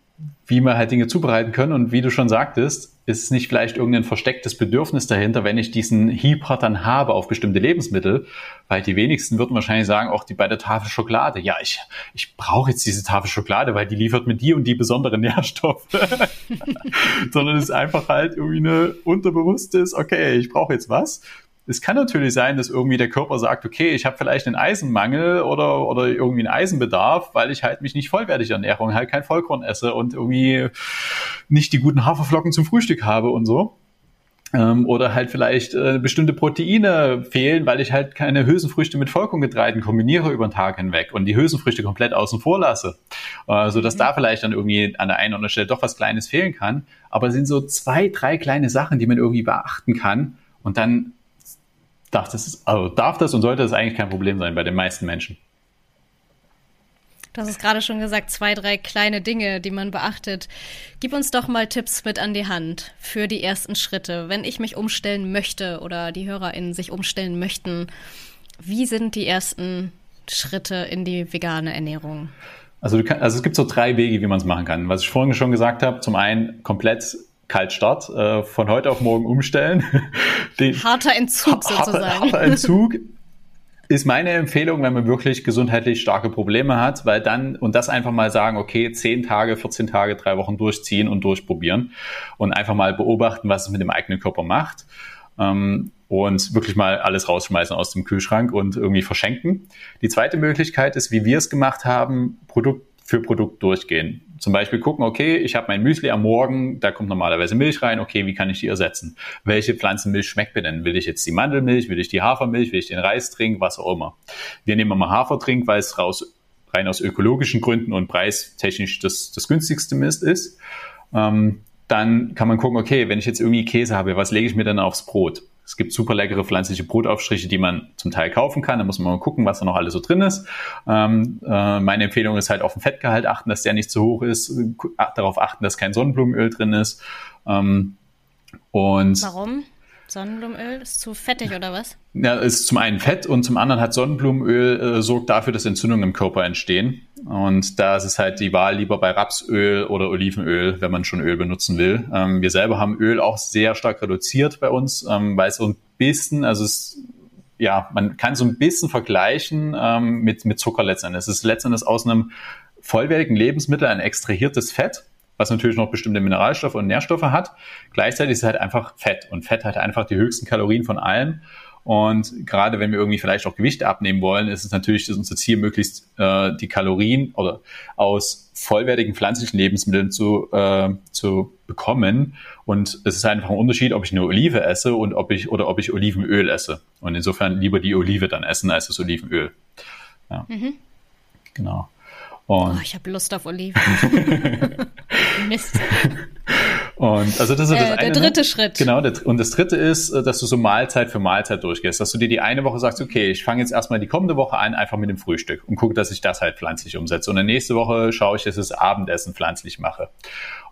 S1: wie wir halt Dinge zubereiten können. Und wie du schon sagtest, ist es nicht vielleicht irgendein verstecktes Bedürfnis dahinter, wenn ich diesen Hyper dann habe auf bestimmte Lebensmittel, weil die wenigsten würden wahrscheinlich sagen, auch die bei der Tafel Schokolade, ja, ich, ich brauche jetzt diese Tafel Schokolade, weil die liefert mir die und die besonderen Nährstoffe. Sondern es ist einfach halt irgendwie eine unterbewusstes, okay, ich brauche jetzt was es kann natürlich sein, dass irgendwie der Körper sagt, okay, ich habe vielleicht einen Eisenmangel oder, oder irgendwie einen Eisenbedarf, weil ich halt mich nicht vollwertig ernähre und halt kein Vollkorn esse und irgendwie nicht die guten Haferflocken zum Frühstück habe und so. Ähm, oder halt vielleicht äh, bestimmte Proteine fehlen, weil ich halt keine Hülsenfrüchte mit Vollkorngetreiden kombiniere über den Tag hinweg und die Hülsenfrüchte komplett außen vor lasse. Äh, so dass mhm. da vielleicht dann irgendwie an der einen oder anderen Stelle doch was Kleines fehlen kann. Aber es sind so zwei, drei kleine Sachen, die man irgendwie beachten kann. Und dann darf das, also darf das und sollte das eigentlich kein Problem sein bei den meisten Menschen.
S2: Du hast es gerade schon gesagt, zwei, drei kleine Dinge, die man beachtet. Gib uns doch mal Tipps mit an die Hand für die ersten Schritte. Wenn ich mich umstellen möchte oder die HörerInnen sich umstellen möchten, Wie sind die ersten Schritte in die vegane Ernährung?
S1: Also, kann, also es gibt so drei Wege, wie man es machen kann. Was ich vorhin schon gesagt habe, zum einen komplett Kaltstart, äh, von heute auf morgen umstellen.
S2: Den, harter Entzug sozusagen.
S1: Harter, harter Entzug ist meine Empfehlung, wenn man wirklich gesundheitlich starke Probleme hat, weil dann und das einfach mal sagen, okay, 10 Tage, 14 Tage, drei Wochen durchziehen und durchprobieren und einfach mal beobachten, was es mit dem eigenen Körper macht. Ähm, und wirklich mal alles rausschmeißen aus dem Kühlschrank und irgendwie verschenken. Die zweite Möglichkeit ist, wie wir es gemacht haben, Produkt für Produkt durchgehen. Zum Beispiel gucken, okay, ich habe mein Müsli am Morgen, da kommt normalerweise Milch rein, okay, wie kann ich die ersetzen? Welche Pflanzenmilch schmeckt mir denn? Will ich jetzt die Mandelmilch, will ich die Hafermilch, will ich den Reis trinken, was auch immer. Wir nehmen mal Hafertrink, weil es raus, rein aus ökologischen Gründen und preistechnisch das, das günstigste Mist ist. Ähm, dann kann man gucken, okay, wenn ich jetzt irgendwie Käse habe, was lege ich mir denn aufs Brot? Es gibt super leckere pflanzliche Brotaufstriche, die man zum Teil kaufen kann. Da muss man mal gucken, was da noch alles so drin ist. Ähm, äh, meine Empfehlung ist halt auf den Fettgehalt achten, dass der nicht zu hoch ist. Darauf achten, dass kein Sonnenblumenöl drin ist. Ähm,
S2: und Warum? Sonnenblumenöl ist zu fettig oder was?
S1: Ja, ist zum einen Fett und zum anderen hat Sonnenblumenöl äh, sorgt dafür, dass Entzündungen im Körper entstehen. Und da ist es halt die Wahl lieber bei Rapsöl oder Olivenöl, wenn man schon Öl benutzen will. Ähm, wir selber haben Öl auch sehr stark reduziert bei uns, ähm, weil es so ein bisschen, also es ja, man kann so ein bisschen vergleichen ähm, mit, mit Zucker letztendlich. Es ist letztendlich aus einem vollwertigen Lebensmittel ein extrahiertes Fett was natürlich noch bestimmte Mineralstoffe und Nährstoffe hat. Gleichzeitig ist es halt einfach Fett und Fett hat einfach die höchsten Kalorien von allem. Und gerade wenn wir irgendwie vielleicht auch Gewicht abnehmen wollen, ist es natürlich unser Ziel, möglichst äh, die Kalorien oder aus vollwertigen pflanzlichen Lebensmitteln zu, äh, zu bekommen. Und es ist einfach ein Unterschied, ob ich eine Olive esse und ob ich oder ob ich Olivenöl esse. Und insofern lieber die Olive dann essen als das Olivenöl. Ja. Mhm. Genau.
S2: Und oh, ich habe Lust auf Oliven. Mist.
S1: Und also das ist äh, das
S2: eine, der dritte Schritt.
S1: Genau, und das dritte ist, äh, dass du so Mahlzeit für Mahlzeit durchgehst, dass du dir die eine Woche sagst, okay, ich fange jetzt erstmal die kommende Woche an, einfach mit dem Frühstück und gucke, dass ich das halt pflanzlich umsetze. Und dann nächste Woche schaue ich, dass ich das Abendessen pflanzlich mache.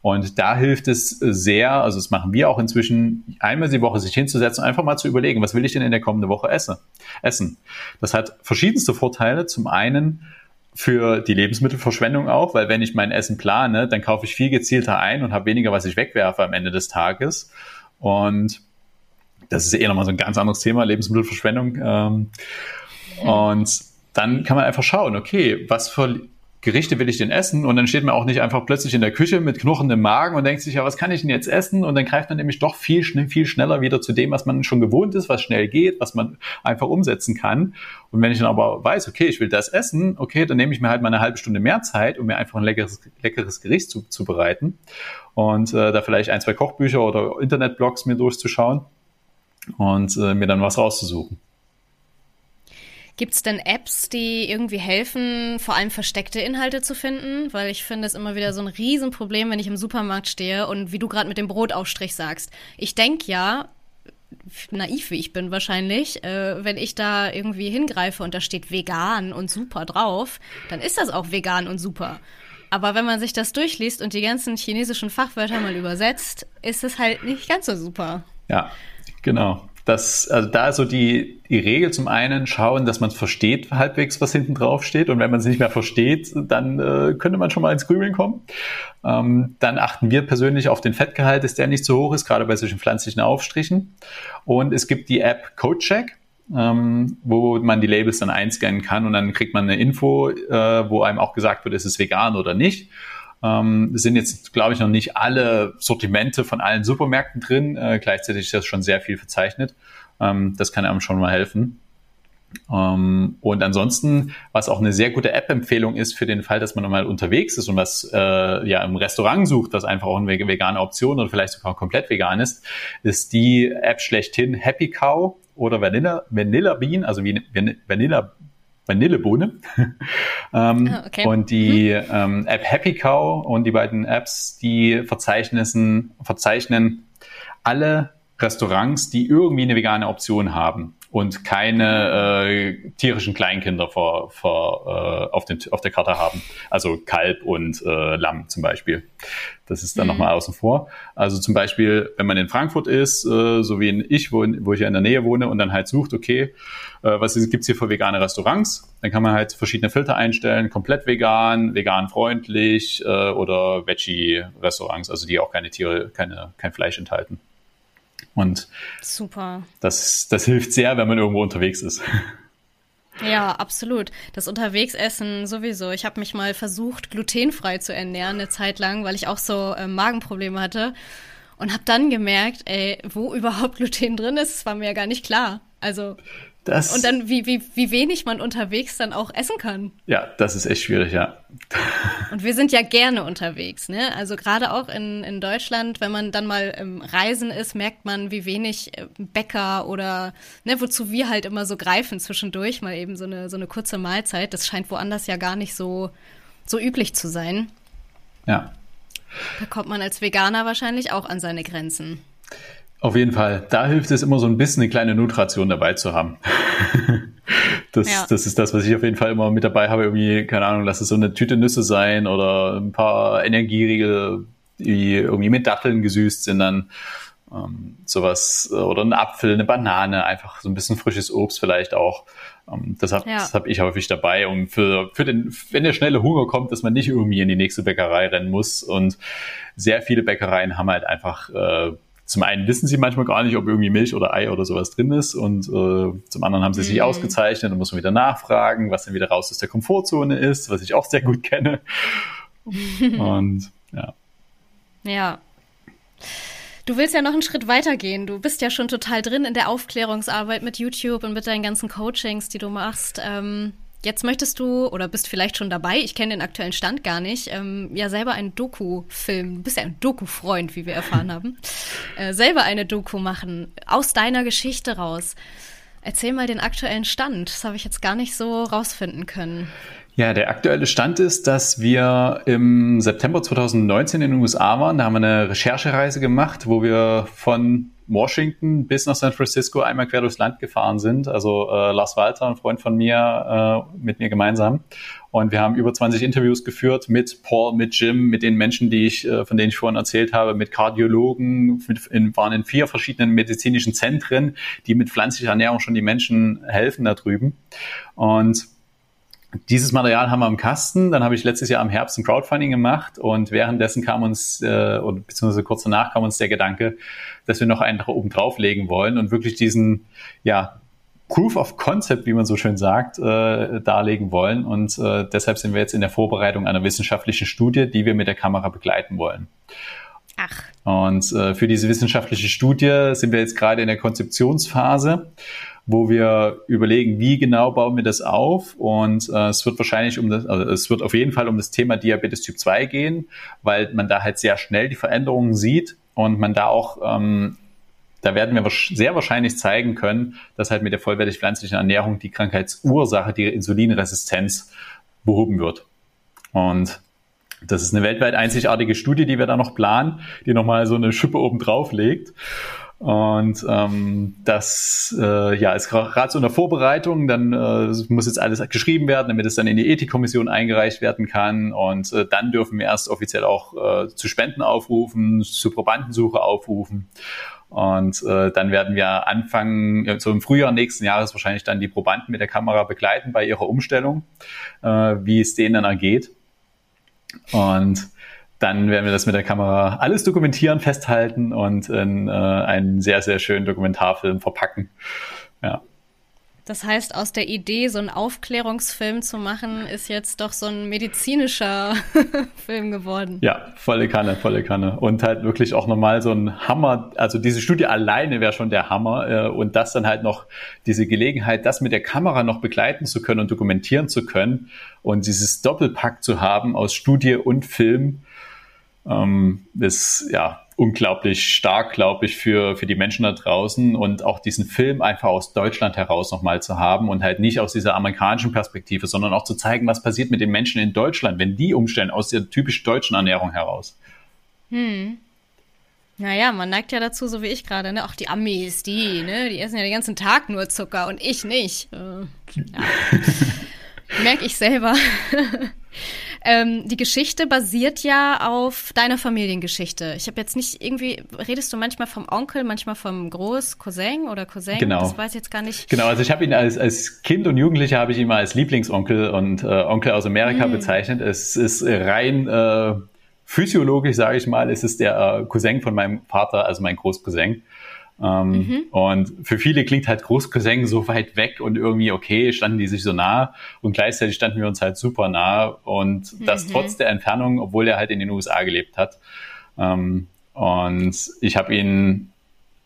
S1: Und da hilft es sehr, also das machen wir auch inzwischen, einmal die Woche sich hinzusetzen und einfach mal zu überlegen, was will ich denn in der kommenden Woche? Essen. Das hat verschiedenste Vorteile. Zum einen für die Lebensmittelverschwendung auch, weil wenn ich mein Essen plane, dann kaufe ich viel gezielter ein und habe weniger, was ich wegwerfe am Ende des Tages. Und das ist eher nochmal so ein ganz anderes Thema, Lebensmittelverschwendung. Ähm, und dann kann man einfach schauen, okay, was für Gerichte will ich denn essen? Und dann steht man auch nicht einfach plötzlich in der Küche mit knurrendem Magen und denkt sich, ja, was kann ich denn jetzt essen? Und dann greift man nämlich doch viel, viel schneller wieder zu dem, was man schon gewohnt ist, was schnell geht, was man einfach umsetzen kann. Und wenn ich dann aber weiß, okay, ich will das essen, okay, dann nehme ich mir halt mal eine halbe Stunde mehr Zeit, um mir einfach ein leckeres, leckeres Gericht zu, zu bereiten. Und äh, da vielleicht ein, zwei Kochbücher oder Internetblogs mir durchzuschauen und äh, mir dann was rauszusuchen.
S2: Gibt es denn Apps, die irgendwie helfen, vor allem versteckte Inhalte zu finden? Weil ich finde es immer wieder so ein Riesenproblem, wenn ich im Supermarkt stehe und wie du gerade mit dem Brotaufstrich sagst. Ich denke ja, naiv wie ich bin wahrscheinlich, äh, wenn ich da irgendwie hingreife und da steht vegan und super drauf, dann ist das auch vegan und super. Aber wenn man sich das durchliest und die ganzen chinesischen Fachwörter mal übersetzt, ist es halt nicht ganz so super.
S1: Ja, genau dass also da so die, die Regel zum einen schauen, dass man versteht halbwegs, was hinten drauf steht. Und wenn man es nicht mehr versteht, dann äh, könnte man schon mal ins Grübeln kommen. Ähm, dann achten wir persönlich auf den Fettgehalt, dass der nicht zu hoch ist, gerade bei solchen pflanzlichen Aufstrichen. Und es gibt die App CodeCheck. Ähm, wo man die Labels dann einscannen kann und dann kriegt man eine Info, äh, wo einem auch gesagt wird, ist es vegan oder nicht. Ähm, sind jetzt, glaube ich, noch nicht alle Sortimente von allen Supermärkten drin. Äh, gleichzeitig ist das schon sehr viel verzeichnet. Ähm, das kann einem schon mal helfen. Ähm, und ansonsten, was auch eine sehr gute App-Empfehlung ist für den Fall, dass man mal unterwegs ist und was äh, ja im Restaurant sucht, das einfach auch eine vegane Option oder vielleicht sogar komplett vegan ist, ist die App schlechthin Happy Cow oder Vanilla, Vanilla Bean, also Vanilla Vanillebohne. ähm, ah, okay. Und die mhm. ähm, App Happy Cow und die beiden Apps, die verzeichnissen, verzeichnen alle Restaurants, die irgendwie eine vegane Option haben. Und keine äh, tierischen Kleinkinder vor, vor, äh, auf, den, auf der Karte haben. Also Kalb und äh, Lamm zum Beispiel. Das ist dann mhm. nochmal außen vor. Also zum Beispiel, wenn man in Frankfurt ist, äh, so wie in ich, wo, wo ich ja in der Nähe wohne und dann halt sucht, okay, äh, was gibt's hier für vegane Restaurants? Dann kann man halt verschiedene Filter einstellen, komplett vegan, vegan freundlich äh, oder Veggie-Restaurants, also die auch keine Tiere, keine, kein Fleisch enthalten. Und
S2: super.
S1: Das, das hilft sehr, wenn man irgendwo unterwegs ist.
S2: Ja, absolut. Das Unterwegsessen sowieso. Ich habe mich mal versucht, glutenfrei zu ernähren eine Zeit lang, weil ich auch so äh, Magenprobleme hatte. Und habe dann gemerkt, ey, wo überhaupt Gluten drin ist, war mir ja gar nicht klar. Also das, und dann, wie, wie, wie wenig man unterwegs dann auch essen kann.
S1: Ja, das ist echt schwierig, ja.
S2: Und wir sind ja gerne unterwegs, ne? Also gerade auch in, in Deutschland, wenn man dann mal im Reisen ist, merkt man, wie wenig äh, Bäcker oder, ne, wozu wir halt immer so greifen zwischendurch, mal eben so eine, so eine kurze Mahlzeit. Das scheint woanders ja gar nicht so, so üblich zu sein.
S1: Ja.
S2: Da kommt man als Veganer wahrscheinlich auch an seine Grenzen.
S1: Auf jeden Fall. Da hilft es immer so ein bisschen eine kleine Notration dabei zu haben. das, ja. das ist das, was ich auf jeden Fall immer mit dabei habe. Irgendwie, keine Ahnung, lass es so eine Tüte Nüsse sein oder ein paar Energieriegel, die irgendwie mit Datteln gesüßt sind, dann ähm, sowas oder ein Apfel, eine Banane, einfach so ein bisschen frisches Obst vielleicht auch. Ähm, das habe ja. hab ich häufig dabei, um für, für den, wenn der schnelle Hunger kommt, dass man nicht irgendwie in die nächste Bäckerei rennen muss. Und sehr viele Bäckereien haben halt einfach äh, zum einen wissen sie manchmal gar nicht, ob irgendwie Milch oder Ei oder sowas drin ist und äh, zum anderen haben sie sich mhm. ausgezeichnet, dann muss man wieder nachfragen, was dann wieder raus aus der Komfortzone ist, was ich auch sehr gut kenne. und ja.
S2: Ja. Du willst ja noch einen Schritt weiter gehen. Du bist ja schon total drin in der Aufklärungsarbeit mit YouTube und mit deinen ganzen Coachings, die du machst. Ähm, Jetzt möchtest du oder bist vielleicht schon dabei, ich kenne den aktuellen Stand gar nicht, ähm, ja selber einen Doku-Film, du bist ja ein Doku-Freund, wie wir erfahren haben, äh, selber eine Doku machen, aus deiner Geschichte raus. Erzähl mal den aktuellen Stand, das habe ich jetzt gar nicht so rausfinden können.
S1: Ja, der aktuelle Stand ist, dass wir im September 2019 in den USA waren. Da haben wir eine Recherchereise gemacht, wo wir von Washington bis nach San Francisco einmal quer durchs Land gefahren sind. Also äh, Lars Walter, ein Freund von mir, äh, mit mir gemeinsam. Und wir haben über 20 Interviews geführt mit Paul, mit Jim, mit den Menschen, die ich, äh, von denen ich vorhin erzählt habe, mit Kardiologen, mit, in, waren in vier verschiedenen medizinischen Zentren, die mit pflanzlicher Ernährung schon die Menschen helfen da drüben. Und dieses Material haben wir im Kasten. Dann habe ich letztes Jahr im Herbst ein Crowdfunding gemacht und währenddessen kam uns, äh, oder beziehungsweise kurz danach kam uns der Gedanke, dass wir noch einen oben drauflegen wollen und wirklich diesen, ja, Proof of Concept, wie man so schön sagt, äh, darlegen wollen. Und äh, deshalb sind wir jetzt in der Vorbereitung einer wissenschaftlichen Studie, die wir mit der Kamera begleiten wollen.
S2: Ach.
S1: Und äh, für diese wissenschaftliche Studie sind wir jetzt gerade in der Konzeptionsphase wo wir überlegen, wie genau bauen wir das auf. Und äh, es wird wahrscheinlich um das, also es wird auf jeden Fall um das Thema Diabetes Typ 2 gehen, weil man da halt sehr schnell die Veränderungen sieht und man da auch ähm, da werden wir sehr wahrscheinlich zeigen können, dass halt mit der vollwertig pflanzlichen Ernährung die Krankheitsursache, die Insulinresistenz, behoben wird. Und das ist eine weltweit einzigartige Studie, die wir da noch planen, die nochmal so eine Schippe oben drauf legt. Und ähm, das äh, ja, ist gerade so in der Vorbereitung. Dann äh, muss jetzt alles geschrieben werden, damit es dann in die Ethikkommission eingereicht werden kann. Und äh, dann dürfen wir erst offiziell auch äh, zu Spenden aufrufen, zu Probandensuche aufrufen. Und äh, dann werden wir anfangen, so im Frühjahr nächsten Jahres wahrscheinlich dann die Probanden mit der Kamera begleiten bei ihrer Umstellung, äh, wie es denen dann ergeht. Und dann werden wir das mit der Kamera alles dokumentieren, festhalten und in äh, einen sehr, sehr schönen Dokumentarfilm verpacken. Ja.
S2: Das heißt, aus der Idee, so einen Aufklärungsfilm zu machen, ist jetzt doch so ein medizinischer Film geworden.
S1: Ja, volle Kanne, volle Kanne. Und halt wirklich auch nochmal so ein Hammer. Also diese Studie alleine wäre schon der Hammer. Äh, und das dann halt noch diese Gelegenheit, das mit der Kamera noch begleiten zu können und dokumentieren zu können. Und dieses Doppelpack zu haben aus Studie und Film ähm, ist ja unglaublich stark, glaube ich, für, für die Menschen da draußen und auch diesen Film einfach aus Deutschland heraus nochmal zu haben und halt nicht aus dieser amerikanischen Perspektive, sondern auch zu zeigen, was passiert mit den Menschen in Deutschland, wenn die umstellen aus der typisch deutschen Ernährung heraus.
S2: Hm. Naja, man neigt ja dazu, so wie ich gerade, ne? Auch die Amis, die, ne? Die essen ja den ganzen Tag nur Zucker und ich nicht. Äh, ja. Merke ich selber. ähm, die Geschichte basiert ja auf deiner Familiengeschichte. Ich habe jetzt nicht irgendwie, redest du manchmal vom Onkel, manchmal vom Groß, Cousin oder Cousin?
S1: Genau.
S2: Das weiß ich jetzt gar nicht.
S1: Genau, also ich habe ihn als, als Kind und Jugendlicher habe ich ihn mal als Lieblingsonkel und äh, Onkel aus Amerika mm. bezeichnet. Es ist rein äh, physiologisch, sage ich mal, ist es der äh, Cousin von meinem Vater, also mein Großcousin. Ähm, mhm. Und für viele klingt halt Großcousin so weit weg und irgendwie, okay, standen die sich so nah und gleichzeitig standen wir uns halt super nah und das mhm. trotz der Entfernung, obwohl er halt in den USA gelebt hat. Ähm, und ich habe ihn,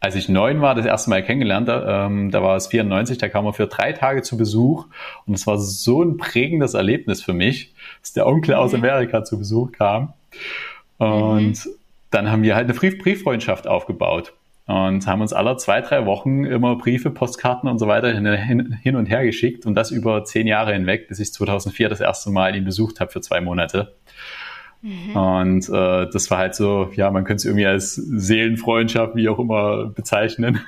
S1: als ich neun war, das erste Mal kennengelernt, ähm, da war es 94, da kam er für drei Tage zu Besuch und es war so ein prägendes Erlebnis für mich, dass der Onkel mhm. aus Amerika zu Besuch kam. Und mhm. dann haben wir halt eine Brieffreundschaft aufgebaut und haben uns alle zwei, drei Wochen immer Briefe, Postkarten und so weiter hin, hin, und her geschickt und das über zehn Jahre hinweg, bis ich 2004 das erste Mal ihn besucht habe für zwei Monate. Mhm. Und äh, das war halt so, ja, man könnte es irgendwie als Seelenfreundschaft, wie auch immer, bezeichnen.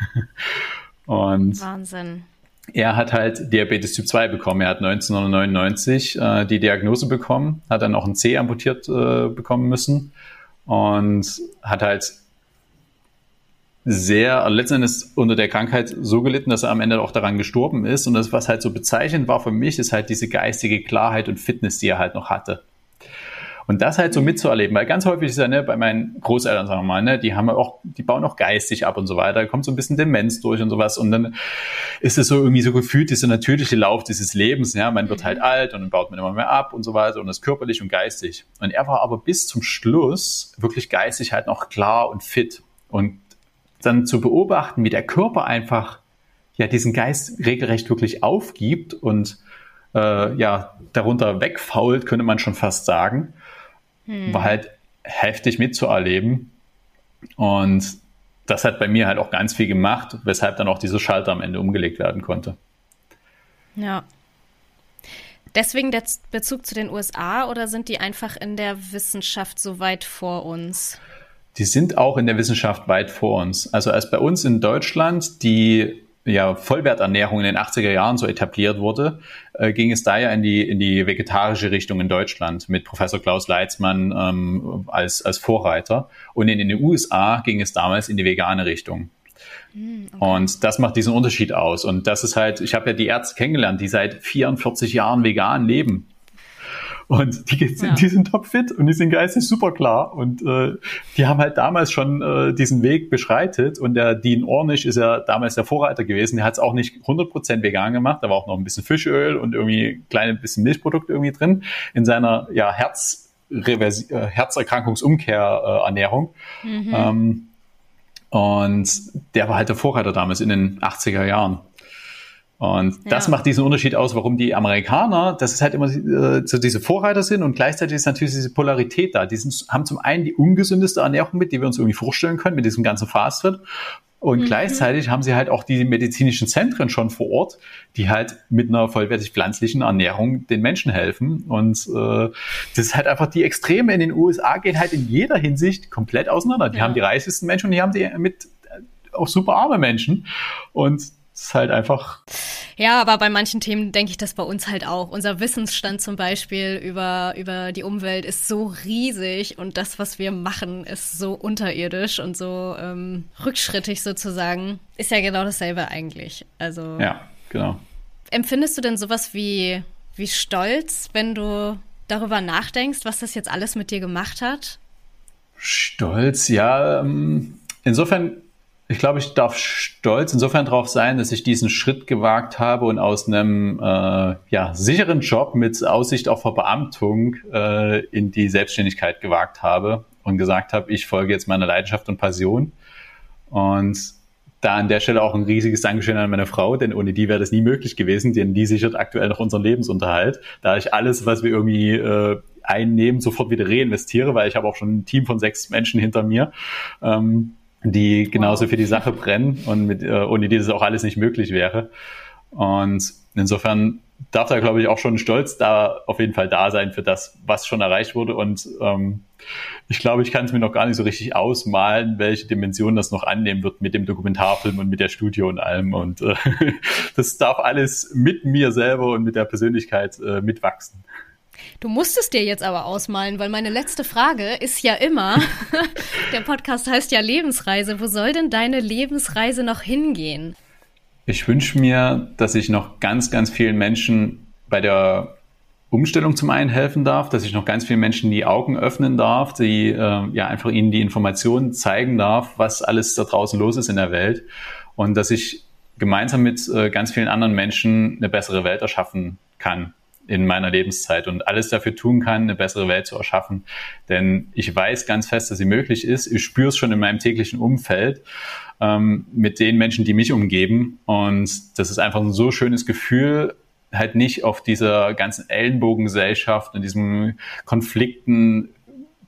S1: Und
S2: Wahnsinn.
S1: Er hat halt Diabetes Typ 2 bekommen. Er hat 1999 äh, die Diagnose bekommen, hat dann auch ein C amputiert äh, bekommen müssen und hat halt sehr letzten Endes unter der Krankheit so gelitten, dass er am Ende auch daran gestorben ist. Und das, was halt so bezeichnend war für mich, ist halt diese geistige Klarheit und Fitness, die er halt noch hatte. Und das halt so mitzuerleben, weil ganz häufig ist ja, ne, bei meinen Großeltern, sagen wir mal, ne, die haben ja auch, die bauen auch geistig ab und so weiter, da kommt so ein bisschen Demenz durch und sowas und dann ist es so irgendwie so gefühlt, dieser natürliche Lauf dieses Lebens, ja, man wird halt mhm. alt und dann baut man immer mehr ab und so weiter und das körperlich und geistig. Und er war aber bis zum Schluss wirklich geistig halt noch klar und fit und dann zu beobachten, wie der Körper einfach ja diesen Geist regelrecht wirklich aufgibt und äh, ja darunter wegfault, könnte man schon fast sagen, hm. war halt heftig mitzuerleben. Und das hat bei mir halt auch ganz viel gemacht, weshalb dann auch diese Schalter am Ende umgelegt werden konnte.
S2: Ja. Deswegen der Bezug zu den USA oder sind die einfach in der Wissenschaft so weit vor uns?
S1: Die sind auch in der Wissenschaft weit vor uns. Also als bei uns in Deutschland die ja, Vollwerternährung in den 80er Jahren so etabliert wurde, äh, ging es da ja in die, in die vegetarische Richtung in Deutschland mit Professor Klaus Leitzmann ähm, als, als Vorreiter. Und in den USA ging es damals in die vegane Richtung. Hm, okay. Und das macht diesen Unterschied aus. Und das ist halt, ich habe ja die Ärzte kennengelernt, die seit 44 Jahren vegan leben. Und die, ja. die sind topfit und die sind geistig super klar. Und äh, die haben halt damals schon äh, diesen Weg beschreitet. Und der Dean Ornish ist ja damals der Vorreiter gewesen. Der hat es auch nicht 100% vegan gemacht. Da war auch noch ein bisschen Fischöl und irgendwie ein kleines bisschen Milchprodukt irgendwie drin in seiner ja, Herz, Reversi äh, Herzerkrankungsumkehr-Ernährung. Mhm. Ähm, und der war halt der Vorreiter damals in den 80er Jahren. Und das ja. macht diesen Unterschied aus, warum die Amerikaner, das ist halt immer äh, so diese Vorreiter sind und gleichzeitig ist natürlich diese Polarität da. Die sind, haben zum einen die ungesündeste Ernährung mit, die wir uns irgendwie vorstellen können, mit diesem ganzen Fastfood. Und mhm. gleichzeitig haben sie halt auch die medizinischen Zentren schon vor Ort, die halt mit einer vollwertig pflanzlichen Ernährung den Menschen helfen. Und äh, das ist halt einfach die Extreme in den USA gehen halt in jeder Hinsicht komplett auseinander. Die ja. haben die reichsten Menschen und die haben die mit äh, auch super arme Menschen. Und ist halt einfach.
S2: Ja, aber bei manchen Themen denke ich das bei uns halt auch. Unser Wissensstand zum Beispiel über, über die Umwelt ist so riesig und das, was wir machen, ist so unterirdisch und so ähm, rückschrittig sozusagen. Ist ja genau dasselbe eigentlich. Also.
S1: Ja, genau.
S2: Empfindest du denn sowas wie, wie Stolz, wenn du darüber nachdenkst, was das jetzt alles mit dir gemacht hat?
S1: Stolz, ja. Ähm, insofern ich glaube, ich darf stolz insofern darauf sein, dass ich diesen Schritt gewagt habe und aus einem äh, ja, sicheren Job mit Aussicht auf Verbeamtung äh, in die Selbstständigkeit gewagt habe und gesagt habe, ich folge jetzt meiner Leidenschaft und Passion. Und da an der Stelle auch ein riesiges Dankeschön an meine Frau, denn ohne die wäre das nie möglich gewesen, denn die sichert aktuell noch unseren Lebensunterhalt, da ich alles, was wir irgendwie äh, einnehmen, sofort wieder reinvestiere, weil ich habe auch schon ein Team von sechs Menschen hinter mir. Ähm, die genauso für die Sache brennen und mit, äh, ohne die das auch alles nicht möglich wäre. Und insofern darf da, glaube ich, auch schon stolz da auf jeden Fall da sein für das, was schon erreicht wurde. Und ähm, ich glaube, ich kann es mir noch gar nicht so richtig ausmalen, welche Dimension das noch annehmen wird mit dem Dokumentarfilm und mit der Studio und allem. Und äh, das darf alles mit mir selber und mit der Persönlichkeit äh, mitwachsen.
S2: Du musstest dir jetzt aber ausmalen, weil meine letzte Frage ist ja immer, der Podcast heißt ja Lebensreise. Wo soll denn deine Lebensreise noch hingehen?
S1: Ich wünsche mir, dass ich noch ganz, ganz vielen Menschen bei der Umstellung zum einen helfen darf, dass ich noch ganz vielen Menschen die Augen öffnen darf, die äh, ja einfach ihnen die Informationen zeigen darf, was alles da draußen los ist in der Welt und dass ich gemeinsam mit äh, ganz vielen anderen Menschen eine bessere Welt erschaffen kann in meiner Lebenszeit und alles dafür tun kann, eine bessere Welt zu erschaffen. Denn ich weiß ganz fest, dass sie möglich ist. Ich spüre es schon in meinem täglichen Umfeld ähm, mit den Menschen, die mich umgeben. Und das ist einfach ein so schönes Gefühl, halt nicht auf dieser ganzen Ellenbogengesellschaft und diesen Konflikten,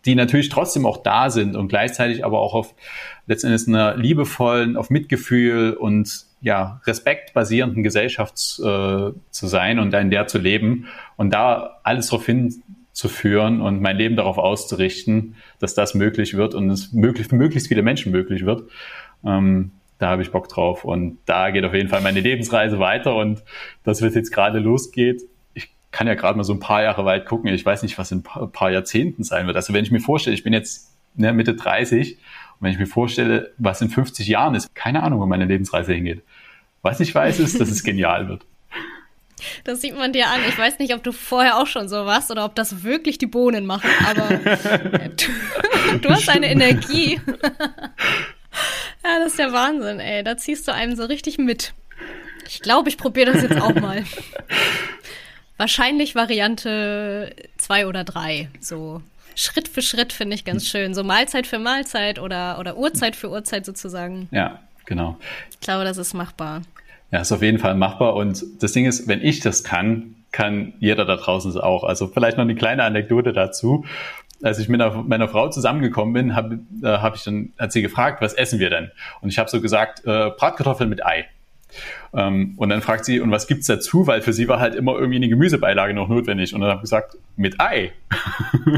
S1: die natürlich trotzdem auch da sind und gleichzeitig aber auch auf letztendlich einer liebevollen, auf Mitgefühl und ja, respektbasierenden Gesellschaft äh, zu sein und in der zu leben und da alles darauf hinzuführen und mein Leben darauf auszurichten, dass das möglich wird und es möglich, für möglichst viele Menschen möglich wird. Ähm, da habe ich Bock drauf und da geht auf jeden Fall meine Lebensreise weiter und dass es jetzt gerade losgeht. Ich kann ja gerade mal so ein paar Jahre weit gucken. Ich weiß nicht, was in ein paar Jahrzehnten sein wird. Also wenn ich mir vorstelle, ich bin jetzt ne, Mitte 30 und wenn ich mir vorstelle, was in 50 Jahren ist, keine Ahnung, wo meine Lebensreise hingeht. Was ich weiß, ist, dass es genial wird.
S2: Das sieht man dir an. Ich weiß nicht, ob du vorher auch schon so warst oder ob das wirklich die Bohnen machen, aber du, du hast eine Energie. ja, das ist der Wahnsinn, ey. Da ziehst du einem so richtig mit. Ich glaube, ich probiere das jetzt auch mal. Wahrscheinlich Variante zwei oder drei. So Schritt für Schritt finde ich ganz schön. So Mahlzeit für Mahlzeit oder, oder Uhrzeit für Uhrzeit sozusagen.
S1: Ja, genau.
S2: Ich glaube, das ist machbar.
S1: Ja, ist auf jeden Fall machbar. Und das Ding ist, wenn ich das kann, kann jeder da draußen es auch. Also vielleicht noch eine kleine Anekdote dazu. Als ich mit meiner Frau zusammengekommen bin, habe äh, hab ich dann, hat sie gefragt, was essen wir denn? Und ich habe so gesagt, äh, Bratkartoffeln mit Ei. Ähm, und dann fragt sie, und was gibt's dazu? Weil für sie war halt immer irgendwie eine Gemüsebeilage noch notwendig. Und dann habe ich gesagt, mit Ei.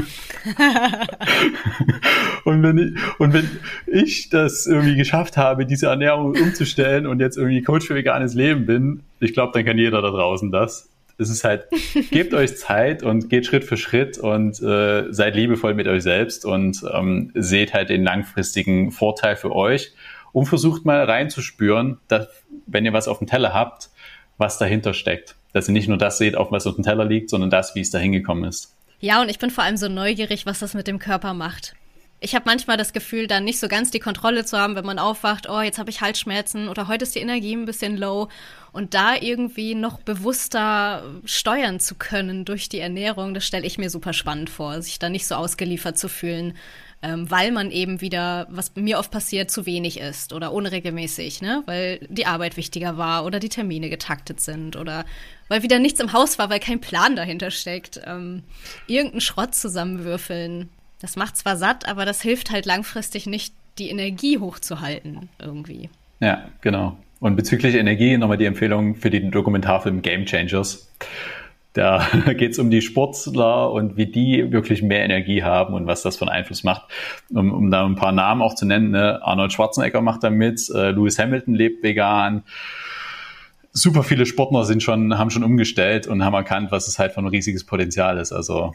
S1: und, wenn ich, und wenn ich das irgendwie geschafft habe, diese Ernährung umzustellen und jetzt irgendwie Coach für veganes Leben bin, ich glaube, dann kann jeder da draußen das. Es ist halt, gebt euch Zeit und geht Schritt für Schritt und äh, seid liebevoll mit euch selbst und ähm, seht halt den langfristigen Vorteil für euch und versucht mal reinzuspüren, dass, wenn ihr was auf dem Teller habt, was dahinter steckt. Dass ihr nicht nur das seht, auf was auf dem Teller liegt, sondern das, wie es da hingekommen ist.
S2: Ja, und ich bin vor allem so neugierig, was das mit dem Körper macht. Ich habe manchmal das Gefühl, dann nicht so ganz die Kontrolle zu haben, wenn man aufwacht, oh, jetzt habe ich Halsschmerzen oder heute ist die Energie ein bisschen low und da irgendwie noch bewusster steuern zu können durch die Ernährung, das stelle ich mir super spannend vor, sich da nicht so ausgeliefert zu fühlen ähm, weil man eben wieder, was mir oft passiert, zu wenig ist oder unregelmäßig, ne? weil die Arbeit wichtiger war oder die Termine getaktet sind oder weil wieder nichts im Haus war, weil kein Plan dahinter steckt. Ähm, irgendeinen Schrott zusammenwürfeln, das macht zwar satt, aber das hilft halt langfristig nicht, die Energie hochzuhalten irgendwie.
S1: Ja, genau. Und bezüglich Energie nochmal die Empfehlung für den Dokumentarfilm Game Changers. Da geht es um die Sportler und wie die wirklich mehr Energie haben und was das für einen Einfluss macht. Um, um da ein paar Namen auch zu nennen, ne? Arnold Schwarzenegger macht da mit, äh, Lewis Hamilton lebt vegan. Super viele Sportler sind schon, haben schon umgestellt und haben erkannt, was es halt für ein riesiges Potenzial ist. Also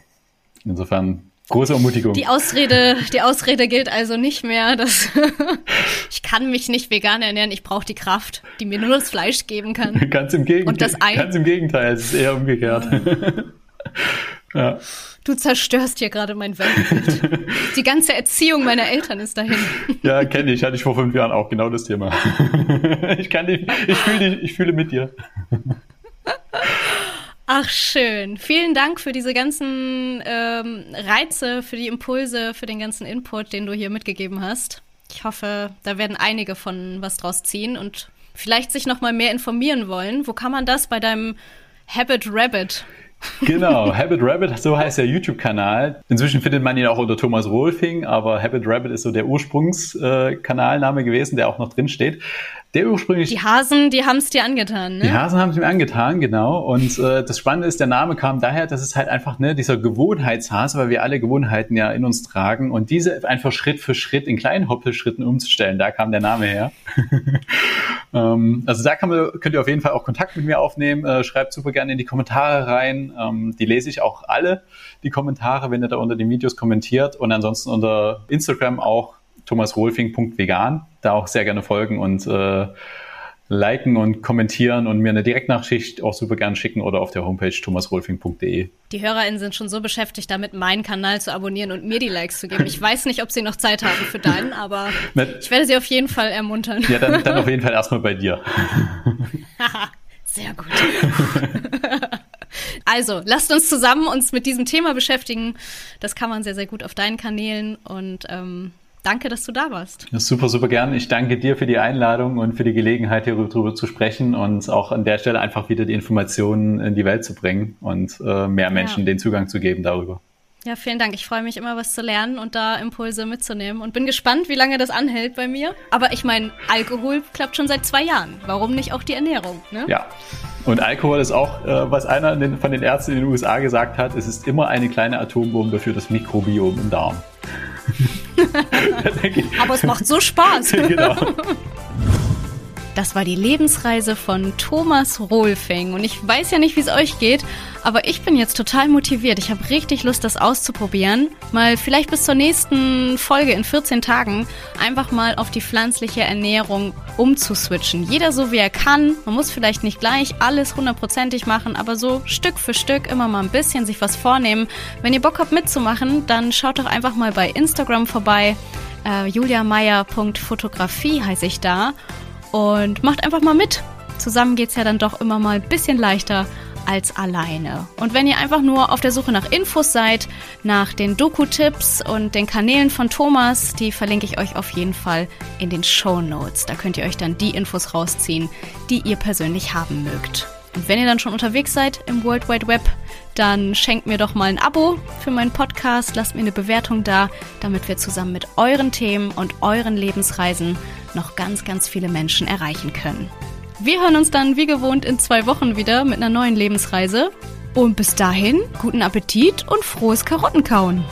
S1: insofern Große Ermutigung.
S2: Die Ausrede, die Ausrede gilt also nicht mehr, dass ich kann mich nicht vegan ernähren, ich brauche die Kraft, die mir nur das Fleisch geben kann.
S1: ganz im Gegenteil. Und das Ei. Ganz im Gegenteil, es ist eher umgekehrt.
S2: ja. Du zerstörst hier gerade mein Weltbild. Die ganze Erziehung meiner Eltern ist dahin.
S1: Ja, kenne ich. Hatte ich vor fünf Jahren auch genau das Thema. Ich kann dich, ich fühle ich fühle mit dir.
S2: Ach, schön. Vielen Dank für diese ganzen ähm, Reize, für die Impulse, für den ganzen Input, den du hier mitgegeben hast. Ich hoffe, da werden einige von was draus ziehen und vielleicht sich noch mal mehr informieren wollen. Wo kann man das bei deinem Habit Rabbit?
S1: Genau, Habit Rabbit, so heißt der YouTube-Kanal. Inzwischen findet man ihn auch unter Thomas Rolfing, aber Habit Rabbit ist so der Ursprungskanalname gewesen, der auch noch drin steht. Der ursprünglich.
S2: Die Hasen, die haben es dir angetan, ne?
S1: Die Hasen haben es mir angetan, genau. Und äh, das Spannende ist, der Name kam daher, dass es halt einfach ne, dieser Gewohnheitshase, weil wir alle Gewohnheiten ja in uns tragen und diese einfach Schritt für Schritt in kleinen Hoppelschritten umzustellen, da kam der Name her. ähm, also da kann man, könnt ihr auf jeden Fall auch Kontakt mit mir aufnehmen. Äh, schreibt super gerne in die Kommentare rein. Ähm, die lese ich auch alle, die Kommentare, wenn ihr da unter den Videos kommentiert. Und ansonsten unter Instagram auch thomasrolfing.vegan. Da auch sehr gerne folgen und äh, liken und kommentieren und mir eine Direktnachricht auch super gern schicken oder auf der Homepage thomasrolfing.de.
S2: Die HörerInnen sind schon so beschäftigt damit, meinen Kanal zu abonnieren und mir die Likes zu geben. Ich weiß nicht, ob sie noch Zeit haben für deinen, aber ich werde sie auf jeden Fall ermuntern.
S1: Ja, dann, dann auf jeden Fall erstmal bei dir.
S2: Sehr gut. Also, lasst uns zusammen uns mit diesem Thema beschäftigen. Das kann man sehr, sehr gut auf deinen Kanälen und ähm, Danke, dass du da warst.
S1: Ja, super, super gern. Ich danke dir für die Einladung und für die Gelegenheit, hier darüber zu sprechen und auch an der Stelle einfach wieder die Informationen in die Welt zu bringen und äh, mehr Menschen ja. den Zugang zu geben darüber.
S2: Ja, vielen Dank. Ich freue mich immer, was zu lernen und da Impulse mitzunehmen und bin gespannt, wie lange das anhält bei mir. Aber ich meine, Alkohol klappt schon seit zwei Jahren. Warum nicht auch die Ernährung? Ne?
S1: Ja. Und Alkohol ist auch, äh, was einer von den Ärzten in den USA gesagt hat, es ist immer eine kleine Atombombe für das Mikrobiom im Darm.
S2: Aber es macht so Spaß. genau. Das war die Lebensreise von Thomas Rohlfing. Und ich weiß ja nicht, wie es euch geht, aber ich bin jetzt total motiviert. Ich habe richtig Lust, das auszuprobieren. Mal vielleicht bis zur nächsten Folge in 14 Tagen einfach mal auf die pflanzliche Ernährung umzuswitchen. Jeder so wie er kann. Man muss vielleicht nicht gleich alles hundertprozentig machen, aber so Stück für Stück immer mal ein bisschen sich was vornehmen. Wenn ihr Bock habt mitzumachen, dann schaut doch einfach mal bei Instagram vorbei. Äh, juliameier.fotografie heiße ich da und macht einfach mal mit. Zusammen geht's ja dann doch immer mal ein bisschen leichter als alleine. Und wenn ihr einfach nur auf der Suche nach Infos seid, nach den Doku-Tipps und den Kanälen von Thomas, die verlinke ich euch auf jeden Fall in den Show Notes. Da könnt ihr euch dann die Infos rausziehen, die ihr persönlich haben mögt. Und wenn ihr dann schon unterwegs seid im World Wide Web, dann schenkt mir doch mal ein Abo für meinen Podcast, lasst mir eine Bewertung da, damit wir zusammen mit euren Themen und euren Lebensreisen noch ganz, ganz viele Menschen erreichen können. Wir hören uns dann wie gewohnt in zwei Wochen wieder mit einer neuen Lebensreise. Und bis dahin, guten Appetit und frohes Karottenkauen.